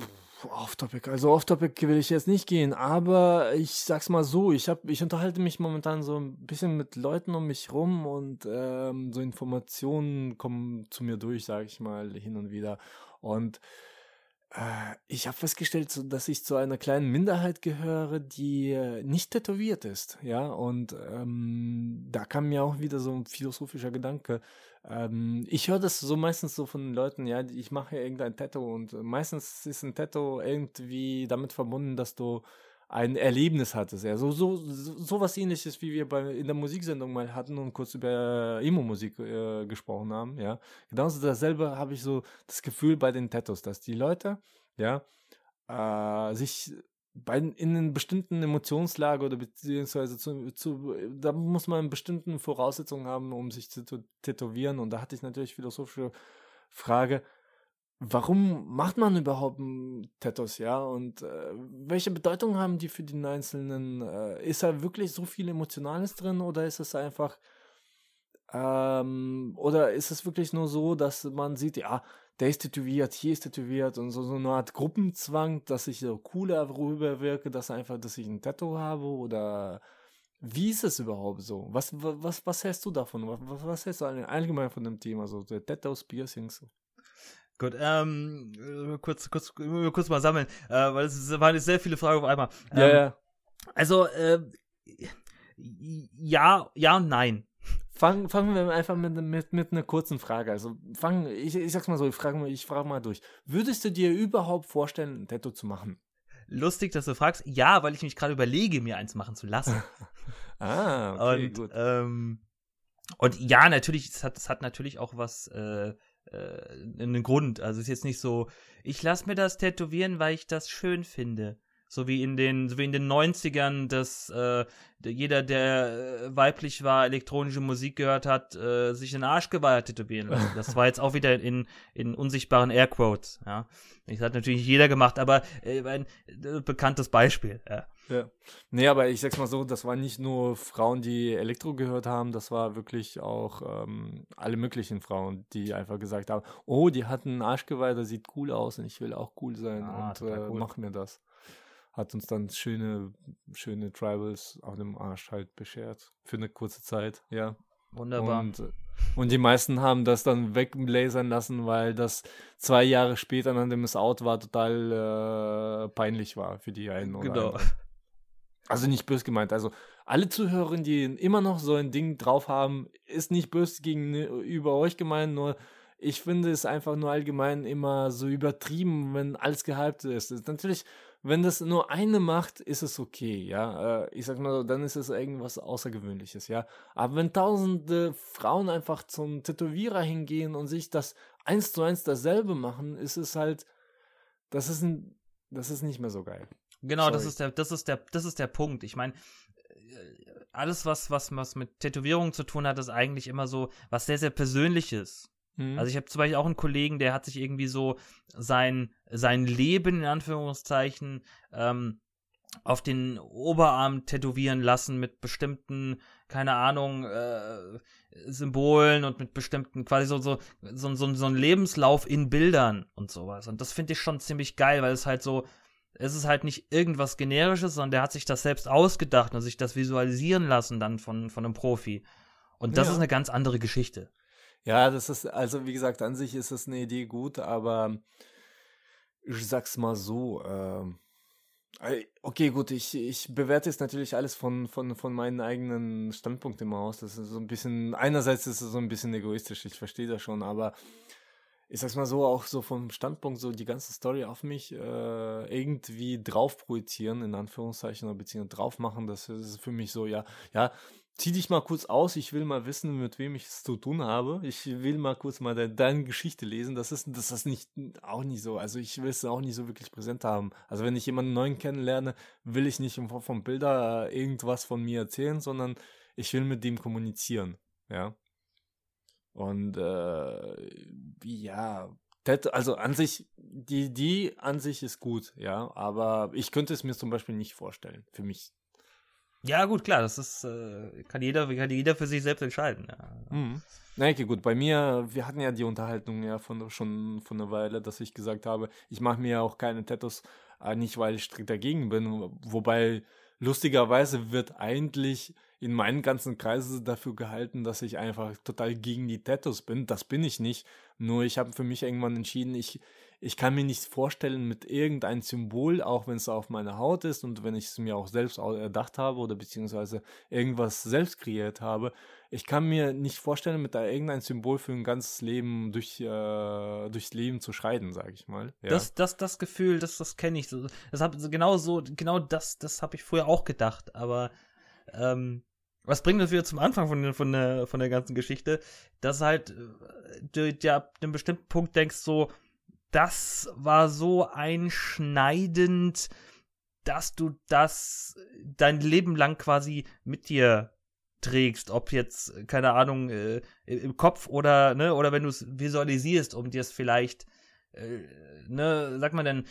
Off-Topic, also Off-Topic will ich jetzt nicht gehen, aber ich sag's mal so, ich hab, ich unterhalte mich momentan so ein bisschen mit Leuten um mich rum und ähm, so Informationen kommen zu mir durch, sag ich mal, hin und wieder. Und ich habe festgestellt, dass ich zu einer kleinen Minderheit gehöre, die äh, nicht tätowiert ist, ja. Und ähm, da kam mir auch wieder so ein philosophischer Gedanke. Ähm, ich höre das so meistens so von Leuten, ja, ich mache irgendein Tattoo und meistens ist ein Tattoo irgendwie damit verbunden, dass du ein Erlebnis hattest, ja, so, so, so, so was ähnliches, wie wir bei, in der Musiksendung mal hatten und kurz über Emo-Musik äh, gesprochen haben, ja. Genauso dasselbe habe ich so das Gefühl bei den Tattoos, dass die Leute, ja, äh, sich bei, in einer bestimmten Emotionslage oder beziehungsweise zu, zu, da muss man bestimmten Voraussetzungen haben, um sich zu tätowieren. Und da hatte ich natürlich philosophische Frage, warum macht man überhaupt Tattoos, ja? Und äh, welche Bedeutung haben die für den Einzelnen? Äh, ist da wirklich so viel Emotionales drin oder ist es einfach, ähm, oder ist es wirklich nur so, dass man sieht, ja, der ist tätowiert, hier ist tätowiert und so, so eine Art Gruppenzwang, dass ich so cooler rüberwirke, dass einfach, dass ich ein Tattoo habe oder wie ist es überhaupt so? Was, was, was hältst du davon? Was, was hältst du allgemein von dem Thema, so Tattoos, Piercings? Gut, ähm, kurz, kurz, kurz mal sammeln, äh, weil es waren jetzt sehr viele Fragen auf einmal. Ähm, ja, ja. Also, äh, ja, ja und nein. Fangen, fangen wir einfach mit, mit, mit einer kurzen Frage. Also, fangen, ich, ich sag's mal so, ich frage mal, ich frage mal durch. Würdest du dir überhaupt vorstellen, ein Tattoo zu machen? Lustig, dass du fragst. Ja, weil ich mich gerade überlege, mir eins machen zu lassen. ah, okay, und, gut. Ähm, und ja, natürlich, es hat, es hat natürlich auch was, äh, äh, einen Grund. Also es ist jetzt nicht so, ich lasse mir das tätowieren, weil ich das schön finde. So wie in den, so wie in den 90ern, dass äh, jeder, der äh, weiblich war, elektronische Musik gehört hat, äh, sich den Arschgeweih tätowieren lassen. Das war jetzt auch wieder in, in unsichtbaren Airquotes, ja. Das hat natürlich jeder gemacht, aber äh, ein äh, bekanntes Beispiel, ja. Ja. Nee, aber ich sag's mal so, das waren nicht nur Frauen, die Elektro gehört haben, das war wirklich auch ähm, alle möglichen Frauen, die einfach gesagt haben, oh, die hatten einen Arschgeweih, der sieht cool aus und ich will auch cool sein ah, und äh, cool. mach mir das. Hat uns dann schöne, schöne Tribals auf dem Arsch halt beschert. Für eine kurze Zeit, ja. Wunderbar. Und, und die meisten haben das dann weglasern lassen, weil das zwei Jahre später, nachdem es out war, total äh, peinlich war für die einen oder Genau. Anderen. Also nicht böse gemeint. Also alle Zuhörer, die immer noch so ein Ding drauf haben, ist nicht böse gegenüber euch gemeint, nur ich finde es einfach nur allgemein immer so übertrieben, wenn alles gehypt ist. ist natürlich, wenn das nur eine macht, ist es okay, ja. Äh, ich sag mal so, dann ist es irgendwas Außergewöhnliches, ja. Aber wenn tausende Frauen einfach zum Tätowierer hingehen und sich das eins zu eins dasselbe machen, ist es halt, das ist ein, das ist nicht mehr so geil. Genau, das ist der, das ist der, das ist der Punkt. Ich meine, äh, alles, was, was, was mit Tätowierungen zu tun hat, ist eigentlich immer so was sehr, sehr Persönliches. Mhm. Also ich habe zum Beispiel auch einen Kollegen, der hat sich irgendwie so sein, sein Leben in Anführungszeichen ähm, auf den Oberarm tätowieren lassen mit bestimmten, keine Ahnung, äh, Symbolen und mit bestimmten, quasi so, so, so, so, so ein Lebenslauf in Bildern und sowas. Und das finde ich schon ziemlich geil, weil es halt so, es ist halt nicht irgendwas Generisches, sondern der hat sich das selbst ausgedacht und sich das visualisieren lassen dann von, von einem Profi. Und das ja. ist eine ganz andere Geschichte. Ja, das ist, also wie gesagt, an sich ist es eine Idee gut, aber ich sag's mal so, äh, okay, gut, ich, ich bewerte es natürlich alles von, von, von meinen eigenen Standpunkten immer aus. Das ist so ein bisschen, einerseits ist es so ein bisschen egoistisch, ich verstehe das schon, aber ich sag's mal so, auch so vom Standpunkt, so die ganze Story auf mich äh, irgendwie drauf projizieren, in Anführungszeichen, oder beziehungsweise drauf machen, das ist für mich so, ja, ja, zieh dich mal kurz aus, ich will mal wissen, mit wem ich es zu tun habe. Ich will mal kurz mal de deine Geschichte lesen. Das ist, das ist nicht, auch nicht so. Also ich will es auch nicht so wirklich präsent haben. Also wenn ich jemanden neuen kennenlerne, will ich nicht vom, Bilder irgendwas von mir erzählen, sondern ich will mit dem kommunizieren, ja. Und äh, ja, also an sich, die Idee an sich ist gut, ja, aber ich könnte es mir zum Beispiel nicht vorstellen, für mich. Ja, gut, klar, das ist, äh, kann jeder, kann jeder für sich selbst entscheiden, ja. Mhm. Na, okay, gut, bei mir, wir hatten ja die Unterhaltung ja von, schon von einer Weile, dass ich gesagt habe, ich mache mir auch keine Tattoos, äh, nicht weil ich strikt dagegen bin, wobei lustigerweise wird eigentlich in meinen ganzen Kreisen dafür gehalten, dass ich einfach total gegen die Tattoos bin. Das bin ich nicht. Nur ich habe für mich irgendwann entschieden, ich, ich kann mir nicht vorstellen, mit irgendeinem Symbol, auch wenn es auf meiner Haut ist und wenn ich es mir auch selbst erdacht habe oder beziehungsweise irgendwas selbst kreiert habe, ich kann mir nicht vorstellen, mit da irgendein Symbol für ein ganzes Leben durch, äh, durchs Leben zu schreiten, sage ich mal. Ja. Das, das, das Gefühl, das, das kenne ich. Das hab, genau so, genau das, das habe ich früher auch gedacht, aber ähm, was bringt uns wieder zum Anfang von, von, der, von der ganzen Geschichte, dass halt äh, du ja ab einem bestimmten Punkt denkst so, das war so einschneidend, dass du das dein Leben lang quasi mit dir trägst, ob jetzt, keine Ahnung, äh, im Kopf oder, ne, oder wenn du es visualisierst, um dir es vielleicht, äh, ne, sag mal dann,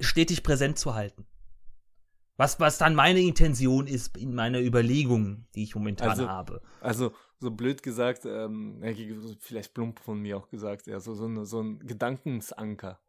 stetig präsent zu halten. Was, was dann meine Intention ist in meiner Überlegung, die ich momentan Also- habe. Also, so blöd gesagt, ähm, vielleicht plump von mir auch gesagt, ja, so, so, eine, so ein Gedankensanker.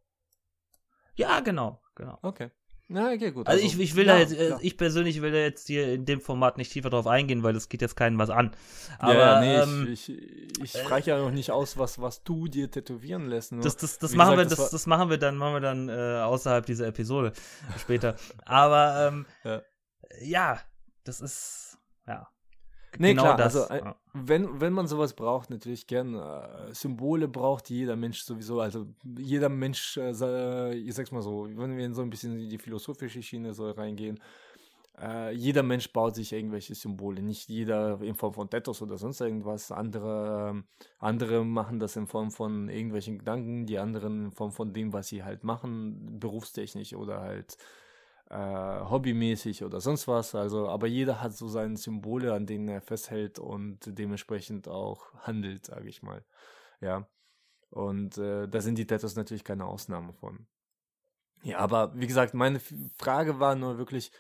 Ja, genau, genau. Okay. Na, okay, gut. Also, ich, ich will ja, da jetzt, äh, klar. ich persönlich will da jetzt hier in dem Format nicht tiefer drauf eingehen, weil das geht jetzt keinen was an. Aber ja, ja, ähm, nee, ich, ich, ich spreche ja noch nicht aus, was, was du dir tätowieren lässt. Das, das, das Wie machen gesagt, wir, das das machen wir dann, machen wir dann äh, außerhalb dieser Episode später. Aber ähm, Ja. ja. das ist ja. Nee, genau klar, das. also äh, ja. wenn, wenn man sowas braucht, natürlich gern. Äh, Symbole braucht jeder Mensch sowieso. Also jeder Mensch, äh, ich sag's mal so, wenn wir in so ein bisschen in die philosophische Schiene so reingehen, äh, jeder Mensch baut sich irgendwelche Symbole. Nicht jeder in Form von Tattoos oder sonst irgendwas. Andere, ähm, andere machen das in Form von irgendwelchen Gedanken, die anderen in Form von dem, was sie halt machen, berufstechnisch oder halt äh, hobbymäßig oder sonst was. Also, aber jeder hat so seine Symbole, an denen er festhält und dementsprechend auch handelt, sage ich mal. Ja. Und äh, da sind die Tattoos natürlich keine Ausnahme von. Ja, aber wie gesagt, meine Frage war nur wirklich,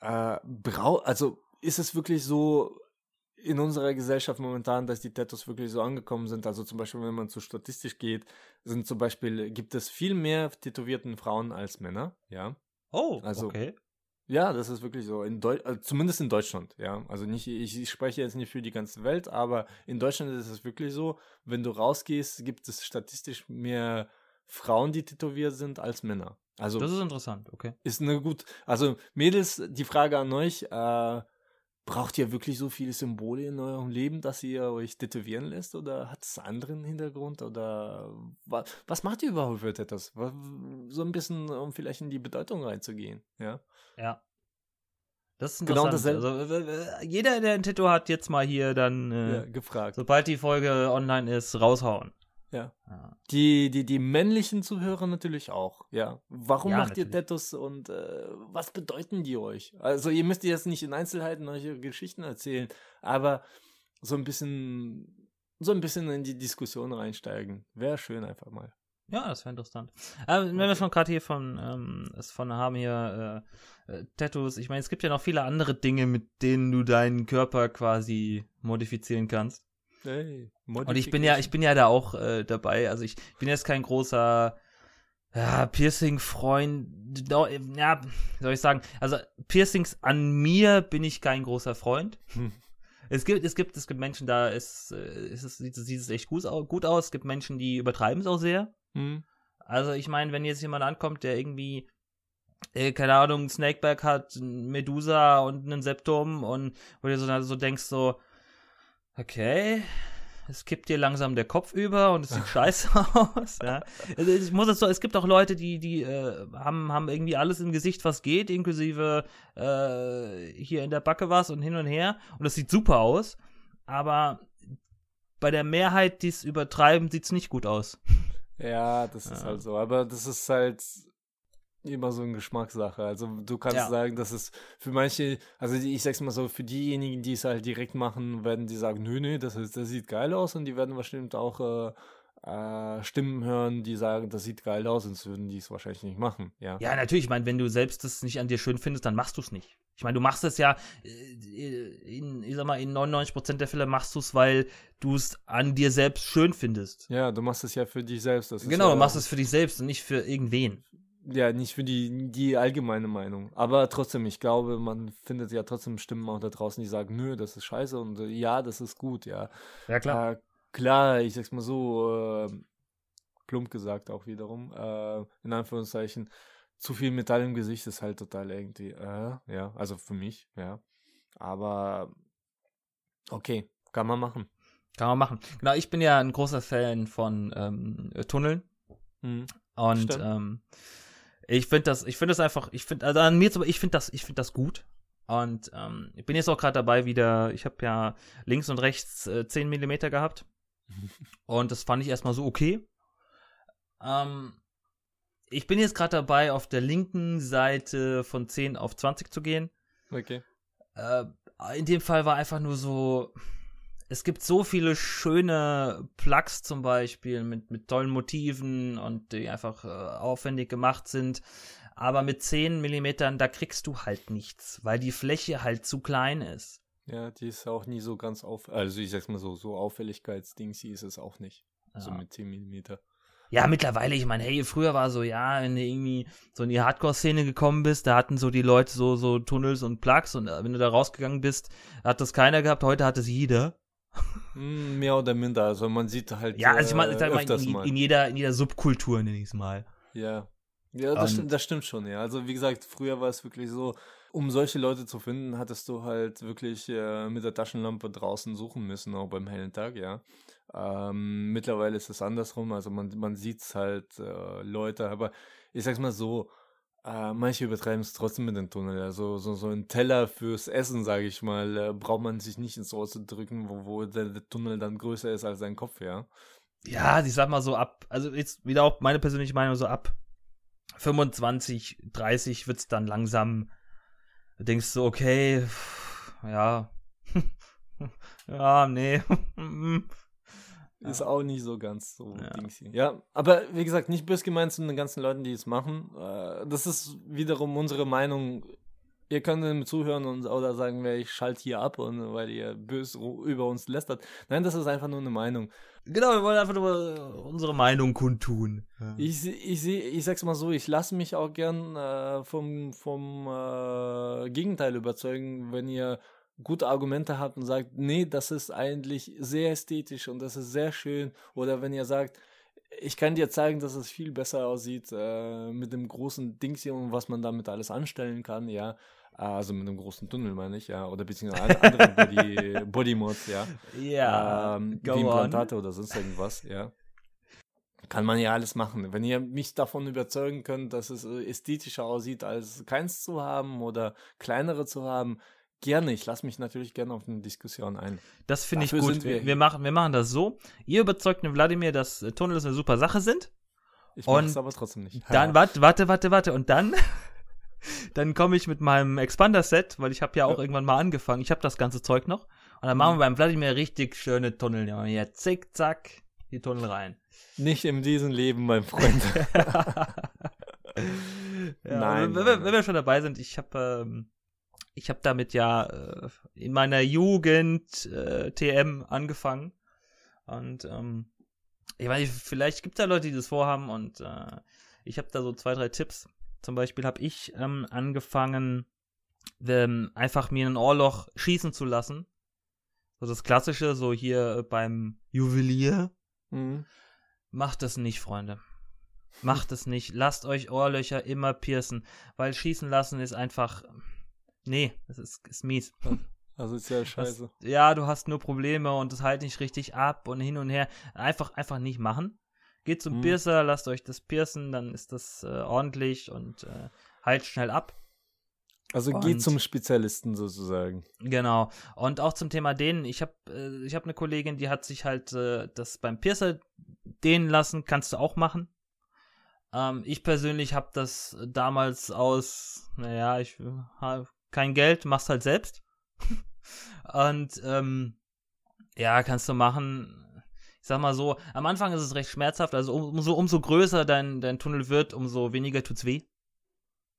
äh, brau also ist es wirklich so in unserer Gesellschaft momentan, dass die Tattoos wirklich so angekommen sind? Also zum Beispiel, wenn man zu statistisch geht, sind zum Beispiel, gibt es viel mehr tätowierten Frauen als Männer, ja. Oh, also- okay. Ja, das ist wirklich so. In Deu also zumindest in Deutschland, ja. Also nicht, ich, ich spreche jetzt nicht für die ganze Welt, aber in Deutschland ist es wirklich so, wenn du rausgehst, gibt es statistisch mehr Frauen, die tätowiert sind, als Männer. Also Das ist interessant, okay. ist eine gut. Also Mädels, die Frage an euch, äh, braucht ihr wirklich so viele Symbole in eurem Leben, dass ihr euch tätowieren lässt oder hat es einen anderen Hintergrund oder was, was macht ihr überhaupt für Tattoos? So ein bisschen, um vielleicht in die Bedeutung reinzugehen, ja. Ja. Das ist Genau interessant. also, äh, äh, jeder, der ein Tattoo hat, jetzt mal hier dann, äh, ja gefragt. sobald die Folge online ist, raushauen. Ja. Ja. Die, die, die männlichen Zuhörer natürlich auch, ja. Warum Ja, macht ihr natürlich. Tattoos und äh, was bedeuten die euch? Also ihr müsst jetzt nicht in Einzelheiten eure Geschichten erzählen, aber so ein bisschen, so ein bisschen in die Diskussion reinsteigen. Wäre schön einfach mal. Ja, das wäre interessant. Ähm, Wenn wir schon gerade hier von, ähm, es von haben hier äh, äh, Tattoos, ich meine, es gibt ja noch viele andere Dinge, mit denen du deinen Körper quasi modifizieren kannst. Hey, Und ich bin ja, ich bin ja da auch äh, dabei. Also ich bin jetzt kein großer ja, Piercing-Freund. Ja, soll ich sagen? Also Piercings an mir bin ich kein großer Freund. Hm. Es gibt, es gibt, es gibt Menschen, da ist, äh, ist es, sieht, sieht es echt gut, gut aus. Es gibt Menschen, die übertreiben es auch sehr. Hm. Also ich meine, wenn jetzt jemand ankommt, der irgendwie, äh, keine Ahnung, Snakeback hat, Medusa und einen Septum und wo du so, so denkst so, okay, es kippt dir langsam der Kopf über und es sieht scheiße aus. Ja. Ich muss es so, es gibt auch Leute, die, die äh, haben, haben irgendwie alles im Gesicht, was geht, inklusive äh, hier in der Backe was und hin und her. Und das sieht super aus. Aber bei der Mehrheit, die es übertreiben, sieht es nicht gut aus. Ja, das ist Ja. halt so. Aber das ist halt immer so eine Geschmackssache. Also du kannst Ja. sagen, dass es für manche, also ich sag's mal so, für diejenigen, die es halt direkt machen, werden die sagen, nö, nö, das, ist, das sieht geil aus und die werden bestimmt auch äh, äh, Stimmen hören, die sagen, das sieht geil aus, sonst würden die es wahrscheinlich nicht machen. Ja. Ja, natürlich. Ich meine, wenn du selbst das nicht an dir schön findest, dann machst du es nicht. Ich meine, du machst es ja, äh, in, ich sag mal, in 99% der Fälle machst du es, weil du es an dir selbst schön findest. Ja, du machst es ja für dich selbst. Genau, ja du machst es für dich selbst und nicht für irgendwen. Ja, nicht für die, die allgemeine Meinung. Aber trotzdem, ich glaube, man findet ja trotzdem Stimmen auch da draußen, die sagen, nö, das ist scheiße und äh, ja, das ist gut, ja. Ja, Äh, klar, ich sag's mal so, äh, plump gesagt auch wiederum, äh, in Anführungszeichen, zu viel Metall im Gesicht ist halt total irgendwie, äh, ja, also für mich, ja. Aber okay, kann man machen. Kann man machen. Genau, ich bin ja ein großer Fan von ähm, Tunneln. Hm. Und ähm, ich finde das, ich finde das einfach, ich finde, also an mir zum ich finde das, ich finde das gut. Und ähm, ich bin jetzt auch gerade dabei wieder, ich habe ja links und rechts äh, 10 Millimeter gehabt. und das fand ich erstmal so okay. Ähm, ich bin jetzt gerade dabei, auf der linken Seite von 10 auf 20 zu gehen. Okay. Äh, in dem Fall war einfach nur so, es gibt so viele schöne Plugs zum Beispiel mit, mit tollen Motiven und die einfach äh, aufwendig gemacht sind. Aber mit 10 Millimetern, da kriegst du halt nichts, weil die Fläche halt zu klein ist. Ja, die ist auch nie so ganz auf, also ich sag's mal so, so Auffälligkeitsdings ist es auch nicht. Ja. So mit 10 Millimeter. Ja, mittlerweile, ich meine, hey, früher war so, ja, wenn du irgendwie so in die Hardcore-Szene gekommen bist, da hatten so die Leute so, so Tunnels und Plugs und äh, wenn du da rausgegangen bist, hat das keiner gehabt, heute hat es jeder. Hm, mehr oder minder, also man sieht halt. Ja, also ich meine, äh, in, in, jeder, in jeder Subkultur nenne ich es mal. Ja. Ja, das, um, stimmt, das stimmt schon, ja. Also wie gesagt, früher war es wirklich so, um solche Leute zu finden, hattest du halt wirklich äh, mit der Taschenlampe draußen suchen müssen, auch beim hellen Tag, ja. Ähm, mittlerweile ist es andersrum, also man, man sieht halt äh, Leute, aber ich sag's mal so, äh, manche übertreiben es trotzdem mit dem Tunnel. Also so, so ein Teller fürs Essen, sage ich mal, äh, braucht man sich nicht ins Ohr zu drücken, wo, wo der, der, Tunnel dann größer ist als sein Kopf, ja. Ja, ich sag mal so ab, also jetzt wieder auch meine persönliche Meinung, so ab 25, 30 wird's dann langsam, denkst du, okay, ja, ja, nee, Ist auch nicht so ganz so ja. Dingsy. Ja, aber wie gesagt, nicht bös gemeint zu den ganzen Leuten, die es machen. Äh, das ist wiederum unsere Meinung. Ihr könnt dem zuhören und oder sagen, ich schalte hier ab und weil ihr bös über uns lästert. Nein, das ist einfach nur eine Meinung. Genau, wir wollen einfach nur unsere Meinung kundtun. Ja. Ich, ich, ich sag's mal so, ich lasse mich auch gern äh, vom, vom äh, Gegenteil überzeugen, wenn ihr gute Argumente habt und sagt, nee, das ist eigentlich sehr ästhetisch und das ist sehr schön. Oder wenn ihr sagt, ich kann dir zeigen, dass es viel besser aussieht äh, mit dem großen Dings hier und was man damit alles anstellen kann, ja. Also mit einem großen Tunnel meine ich, ja. Oder beziehungsweise andere Body, Body Mods, ja. Ja. Ähm, wie Implantate on. oder sonst irgendwas, ja. Kann man ja alles machen. Wenn ihr mich davon überzeugen könnt, dass es ästhetischer aussieht, als keins zu haben oder kleinere zu haben, Gerne, ich lasse mich natürlich gerne auf eine Diskussion ein. Das finde ich gut. Wir, wir, machen, wir machen das so. Ihr überzeugt den Wladimir, dass äh, Tunnels eine super Sache sind. Ich mache es aber trotzdem nicht. Dann, warte, warte, warte, warte. Und dann, dann komme ich mit meinem Expander-Set, weil ich habe ja auch ja. irgendwann mal angefangen. Ich habe das ganze Zeug noch. Und dann machen wir beim Wladimir richtig schöne Tunnel. Ja, hier zick, zack, die Tunnel rein. Nicht in diesem Leben, mein Freund. ja, Nein. Wenn, wenn, wir schon dabei sind, ich habe ähm, ich habe damit ja äh, in meiner Jugend äh, TM angefangen. Und ähm, ich weiß nicht, vielleicht gibt es da Leute, die das vorhaben und äh, ich habe da so zwei, drei Tipps. Zum Beispiel habe ich ähm, angefangen, ähm, einfach mir ein Ohrloch schießen zu lassen. So das Klassische, so hier beim Juwelier. Mhm. Macht das nicht, Freunde. Macht es nicht. Lasst euch Ohrlöcher immer piercen, weil schießen lassen ist einfach Nee, das ist, ist mies. Also ist ja scheiße. Das, ja, du hast nur Probleme und das halt nicht richtig ab und hin und her. Einfach, einfach nicht machen. Geht zum hm. Piercer, lasst euch das piercen, dann ist das äh, ordentlich und äh, halt schnell ab. Also und, geht zum Spezialisten sozusagen. Genau. Und auch zum Thema dehnen. Ich habe äh, ich hab eine Kollegin, die hat sich halt äh, das beim Piercer dehnen lassen. Kannst du auch machen. Ähm, ich persönlich habe das damals aus, naja, ich kein Geld, machst halt selbst. und ähm, ja, kannst du machen. Ich sag mal so, am Anfang ist es recht schmerzhaft, also umso, umso größer dein, dein Tunnel wird, umso weniger tut's weh.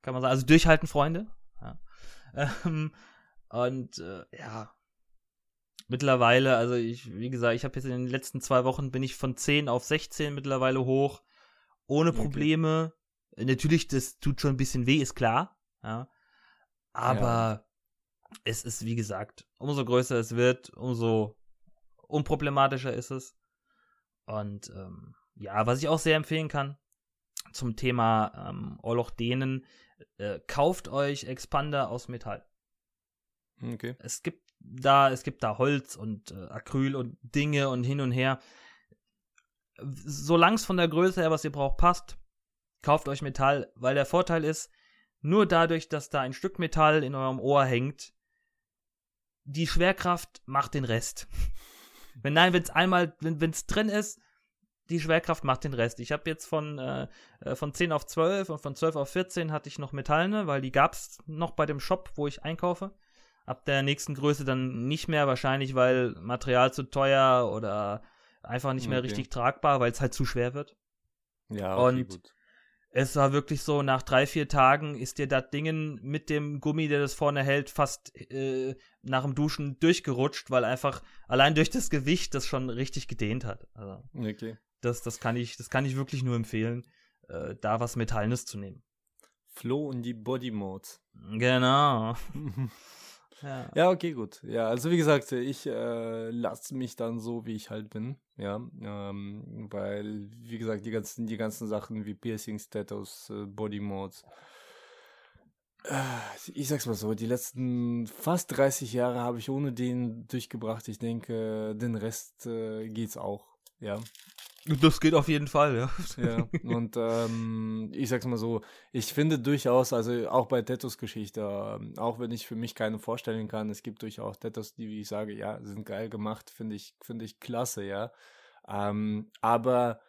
Kann man sagen. Also durchhalten, Freunde. Ja. Ähm, und äh, ja, mittlerweile, also ich, wie gesagt, ich habe jetzt in den letzten zwei Wochen bin ich von 10 auf 16 mittlerweile hoch, ohne Probleme. Okay. Natürlich, das tut schon ein bisschen weh, ist klar. Ja. Aber ja. es ist, wie gesagt, umso größer es wird, umso unproblematischer ist es. Und ähm, ja, was ich auch sehr empfehlen kann zum Thema ähm, Orloch dehnen, äh, kauft euch Expander aus Metall. Okay. Es gibt da, es gibt da Holz und äh, Acryl und Dinge und hin und her. Solange es von der Größe her, was ihr braucht, passt, kauft euch Metall, weil der Vorteil ist, nur dadurch, dass da ein Stück Metall in eurem Ohr hängt, die Schwerkraft macht den Rest. wenn nein, wenn es einmal, wenn es drin ist, die Schwerkraft macht den Rest. Ich habe jetzt von, äh, äh von 10 auf 12 und von 12 auf 14 hatte ich noch Metallene, weil die gab es noch bei dem Shop, wo ich einkaufe. Ab der nächsten Größe dann nicht mehr, wahrscheinlich weil Material zu teuer oder einfach nicht mehr okay. richtig tragbar, weil es halt zu schwer wird. Ja, okay, und gut. Es war wirklich so, nach drei, vier Tagen ist dir das Ding mit dem Gummi, der das vorne hält, fast äh, nach dem Duschen durchgerutscht, weil einfach allein durch das Gewicht das schon richtig gedehnt hat. Also, okay. Das, das, kann ich, das kann ich wirklich nur empfehlen, äh, da was Metallenes zu nehmen. Flo und die Body Modes. Genau. Ja. ja, okay, gut. Ja, also wie gesagt, ich äh, lasse mich dann so, wie ich halt bin. Ja, ähm, weil, wie gesagt, die ganzen, die ganzen Sachen wie Piercing, Status, äh, Body Modes. Äh, ich sag's mal so, die letzten fast 30 Jahre habe ich ohne den durchgebracht. Ich denke, den Rest äh, geht's auch. Ja. Das geht auf jeden Fall, ja. Ja, und ähm, ich sag's mal so, ich finde durchaus, also auch bei Tattoos-Geschichte, äh, auch wenn ich für mich keine vorstellen kann, es gibt durchaus Tattoos, die, wie ich sage, ja, sind geil gemacht, finde ich, finde ich klasse, ja. Ähm, aber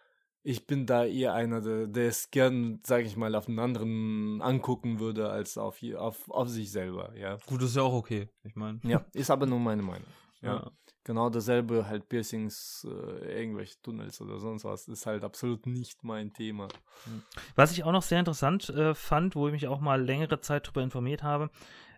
ich bin da eher einer, der, der es gern, sage ich mal, auf einen anderen angucken würde, als auf, auf, auf sich selber, ja. Gut, das ist ja auch okay, ich meine. Ja, ist aber nur meine Meinung. Ja. ja genau dasselbe, halt Piercings, äh, irgendwelche Tunnels oder sonst was, ist halt absolut nicht mein Thema. Hm. Was ich auch noch sehr interessant äh, fand, wo ich mich auch mal längere Zeit darüber informiert habe,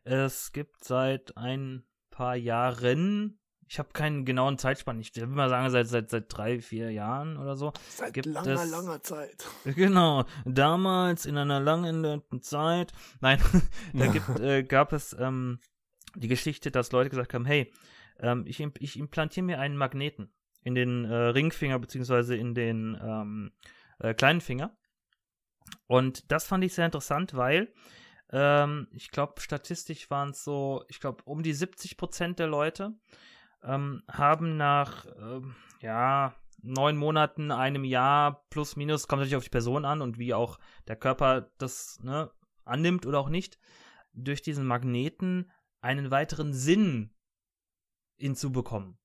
es gibt seit ein paar Jahren, ich habe keinen genauen Zeitspann, ich würde mal sagen, seit, seit, seit drei, vier Jahren oder so. Seit gibt langer, es, langer Zeit. Genau, damals in einer langen Zeit, nein, da gibt, äh, gab es ähm, die Geschichte, dass Leute gesagt haben, hey, ähm, ich, ich implantiere mir einen Magneten in den äh, Ringfinger beziehungsweise in den ähm, äh, kleinen Finger. Und das fand ich sehr interessant, weil ähm, ich glaube, statistisch waren es so, ich glaube, um die 70 Prozent der Leute ähm, haben nach, äh, ja, neun Monaten, einem Jahr plus minus, kommt natürlich auf die Person an und wie auch der Körper das ne, annimmt oder auch nicht, durch diesen Magneten einen weiteren Sinn hinzubekommen.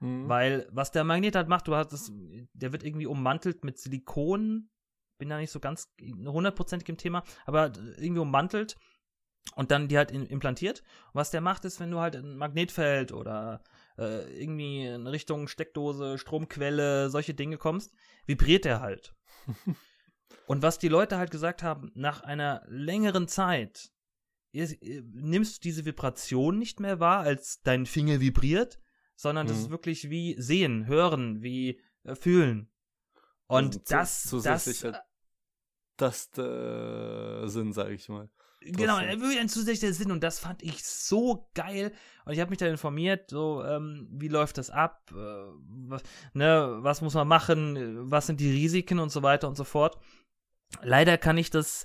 Mhm. Weil, was der Magnet halt macht, du hast das, der wird irgendwie ummantelt mit Silikon. Bin da nicht so ganz hundertprozentig im Thema, aber irgendwie ummantelt und dann die halt implantiert. Und was der macht, ist, wenn du halt ein Magnetfeld oder äh, irgendwie in Richtung Steckdose, Stromquelle, solche Dinge kommst, vibriert der halt. und was die Leute halt gesagt haben, nach einer längeren Zeit nimmst du diese Vibration nicht mehr wahr, als dein Finger vibriert, sondern mhm. das ist wirklich wie sehen, hören, wie äh, fühlen. Und also das, das, äh, das äh, Sinn, sage ich mal. Genau, wirklich ein zusätzlicher Sinn und das fand ich so geil. Und ich habe mich da informiert, so, ähm, wie läuft das ab, äh, was, ne, was muss man machen, was sind die Risiken und so weiter und so fort. Leider kann ich das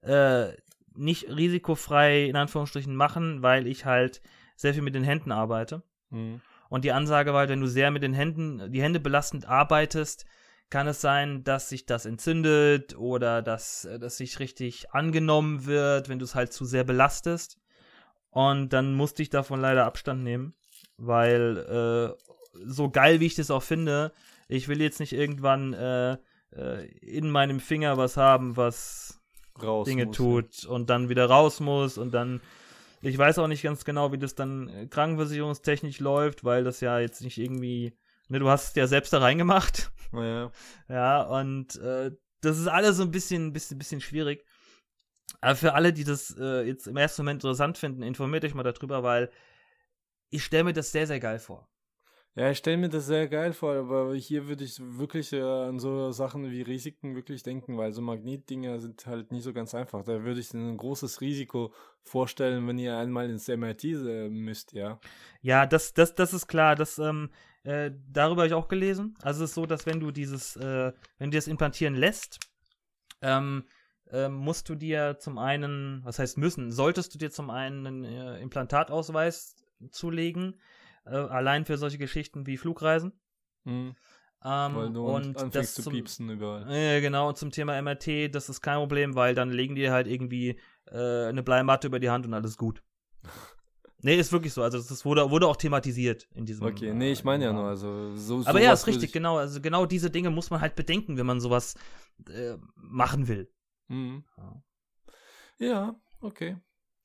äh, nicht risikofrei in Anführungsstrichen machen, weil ich halt sehr viel mit den Händen arbeite. Mhm. Und die Ansage war halt, wenn du sehr mit den Händen, die Hände belastend arbeitest, kann es sein, dass sich das entzündet oder dass das sich richtig angenommen wird, wenn du es halt zu sehr belastest. Und dann musste ich davon leider Abstand nehmen, weil äh, so geil wie ich das auch finde, ich will jetzt nicht irgendwann äh, äh, in meinem Finger was haben, was raus Dinge muss, tut ja. und dann wieder raus muss und dann ich weiß auch nicht ganz genau, wie das dann äh, krankenversicherungstechnisch läuft, weil das ja jetzt nicht irgendwie, ne, du hast es ja selbst da reingemacht. Ja, ja und äh, das ist alles so ein bisschen, bisschen, bisschen schwierig. Aber für alle, die das äh, jetzt im ersten Moment interessant finden, informiert euch mal darüber, weil ich stelle mir das sehr, sehr geil vor. Ja, ich stelle mir das sehr geil vor, aber hier würde ich wirklich äh, an so Sachen wie Risiken wirklich denken, weil so Magnetdinger sind halt nicht so ganz einfach. Da würde ich ein großes Risiko vorstellen, wenn ihr einmal ins MRT äh, müsst, ja. Ja, das, das, das ist klar. Das, ähm, äh, darüber habe ich auch gelesen. Also es ist so, dass wenn du dieses, äh, wenn du das implantieren lässt, ähm, äh, musst du dir zum einen, was heißt müssen, solltest du dir zum einen einen äh, Implantatausweis zulegen, äh, allein für solche Geschichten wie Flugreisen. Mhm. Ähm, weil du und anfängst zu zum, piepsen überall. Äh, genau, und zum Thema MRT, das ist kein Problem, weil dann legen die halt irgendwie äh, eine Bleimatte über die Hand und alles gut. Nee, ist wirklich so. Also das wurde, wurde auch thematisiert in diesem. Okay, nee, ich meine ja nur, also so. Aber ja, ist richtig, genau. Also genau diese Dinge muss man halt bedenken, wenn man sowas äh, machen will. Mhm. Ja, okay.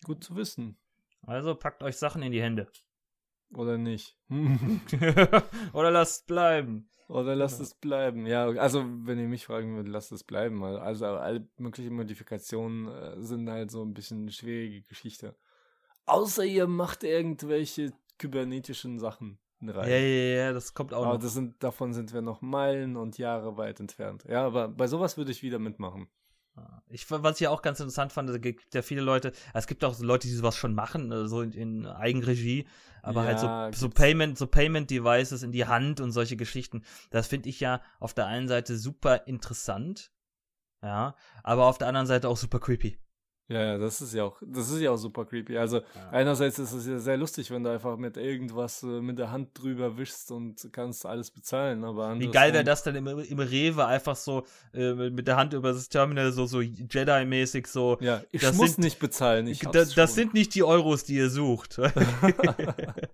Gut zu wissen. Also packt euch Sachen in die Hände. Oder nicht. Oder lasst bleiben. Oder lasst ja. es bleiben. Ja, also wenn ihr mich fragen würdet, lasst es bleiben. Also alle möglichen Modifikationen äh, sind halt so ein bisschen eine schwierige Geschichte. Außer ihr macht irgendwelche kybernetischen Sachen rein. Ja, ja, ja, das kommt auch aber noch. Das sind, davon sind wir noch Meilen und Jahre weit entfernt. Ja, aber bei sowas würde ich wieder mitmachen. Ich, was ich auch ganz interessant fand, es gibt ja viele Leute, es gibt auch Leute, die sowas schon machen, äh, so in, in Eigenregie, aber ja, halt so, so Payment, so Payment Devices in die Hand und solche Geschichten. Das finde ich ja auf der einen Seite super interessant, ja, aber auf der anderen Seite auch super creepy. Ja, ja, das ist ja auch, das ist ja auch super creepy. Also ja. einerseits ist es ja sehr lustig, wenn du einfach mit irgendwas äh, mit der Hand drüber wischst und kannst alles bezahlen. Aber wie geil wäre das dann im, im Rewe einfach so äh, mit der Hand über das Terminal so so Jedi-mäßig so. Ja, ich muss sind, nicht bezahlen. Ich da, das sind nicht die Euros, die ihr sucht.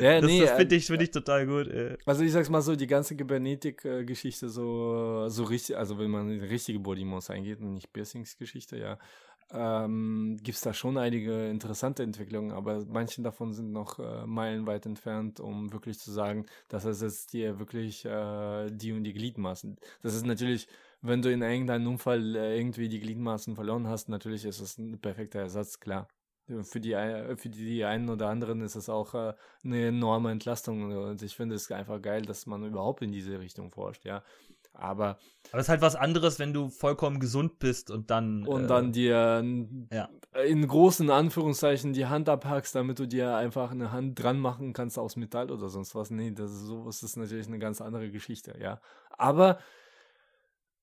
ja, das, nee, das finde ich, find ich total gut. Ey. Also ich sag's mal so, die ganze Kybernetik-Geschichte so so richtig, also wenn man in die richtige Body-Mos eingeht und nicht Piercings-Geschichte, ja ähm, gibt es da schon einige interessante Entwicklungen, aber manche davon sind noch äh, meilenweit entfernt, um wirklich zu sagen, dass es jetzt dir wirklich äh, die und die Gliedmaßen. Das ist natürlich, wenn du in irgendeinem Unfall äh, irgendwie die Gliedmaßen verloren hast, natürlich ist es ein perfekter Ersatz, klar. Für die, für die einen oder anderen ist es auch äh, eine enorme Entlastung und ich finde es einfach geil, dass man überhaupt in diese Richtung forscht, ja. Aber. Aber es ist halt was anderes, wenn du vollkommen gesund bist und dann. Und äh, dann dir ja. in großen Anführungszeichen die Hand abhackst, damit du dir einfach eine Hand dran machen kannst aus Metall oder sonst was. Nee, das ist, sowas ist natürlich eine ganz andere Geschichte, ja. Aber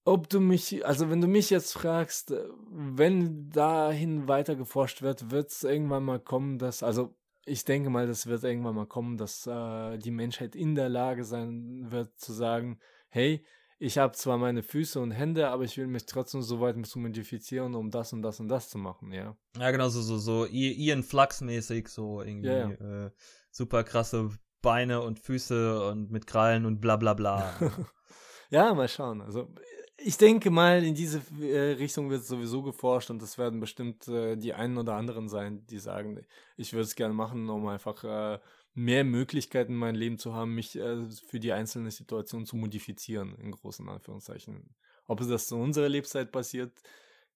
ob du mich, also wenn du mich jetzt fragst, wenn dahin weiter geforscht wird, wird es irgendwann mal kommen, dass, also ich denke mal, das wird irgendwann mal kommen, dass äh, die Menschheit in der Lage sein wird zu sagen, hey, ich habe zwar meine Füße und Hände, aber ich will mich trotzdem so weit zu modifizieren, um das und das und das zu machen, ja. Ja, genau, so, so, so Ian Flux-mäßig, so irgendwie ja, ja. Äh, super krasse Beine und Füße und mit Krallen und bla bla bla. ja, mal schauen. Also ich denke mal, in diese äh, Richtung wird sowieso geforscht und es werden bestimmt äh, die einen oder anderen sein, die sagen, ich würde es gerne machen, um einfach äh, mehr Möglichkeiten in meinem Leben zu haben, mich für die einzelne Situation zu modifizieren, in großen Anführungszeichen. Ob es das zu unserer Lebzeit passiert,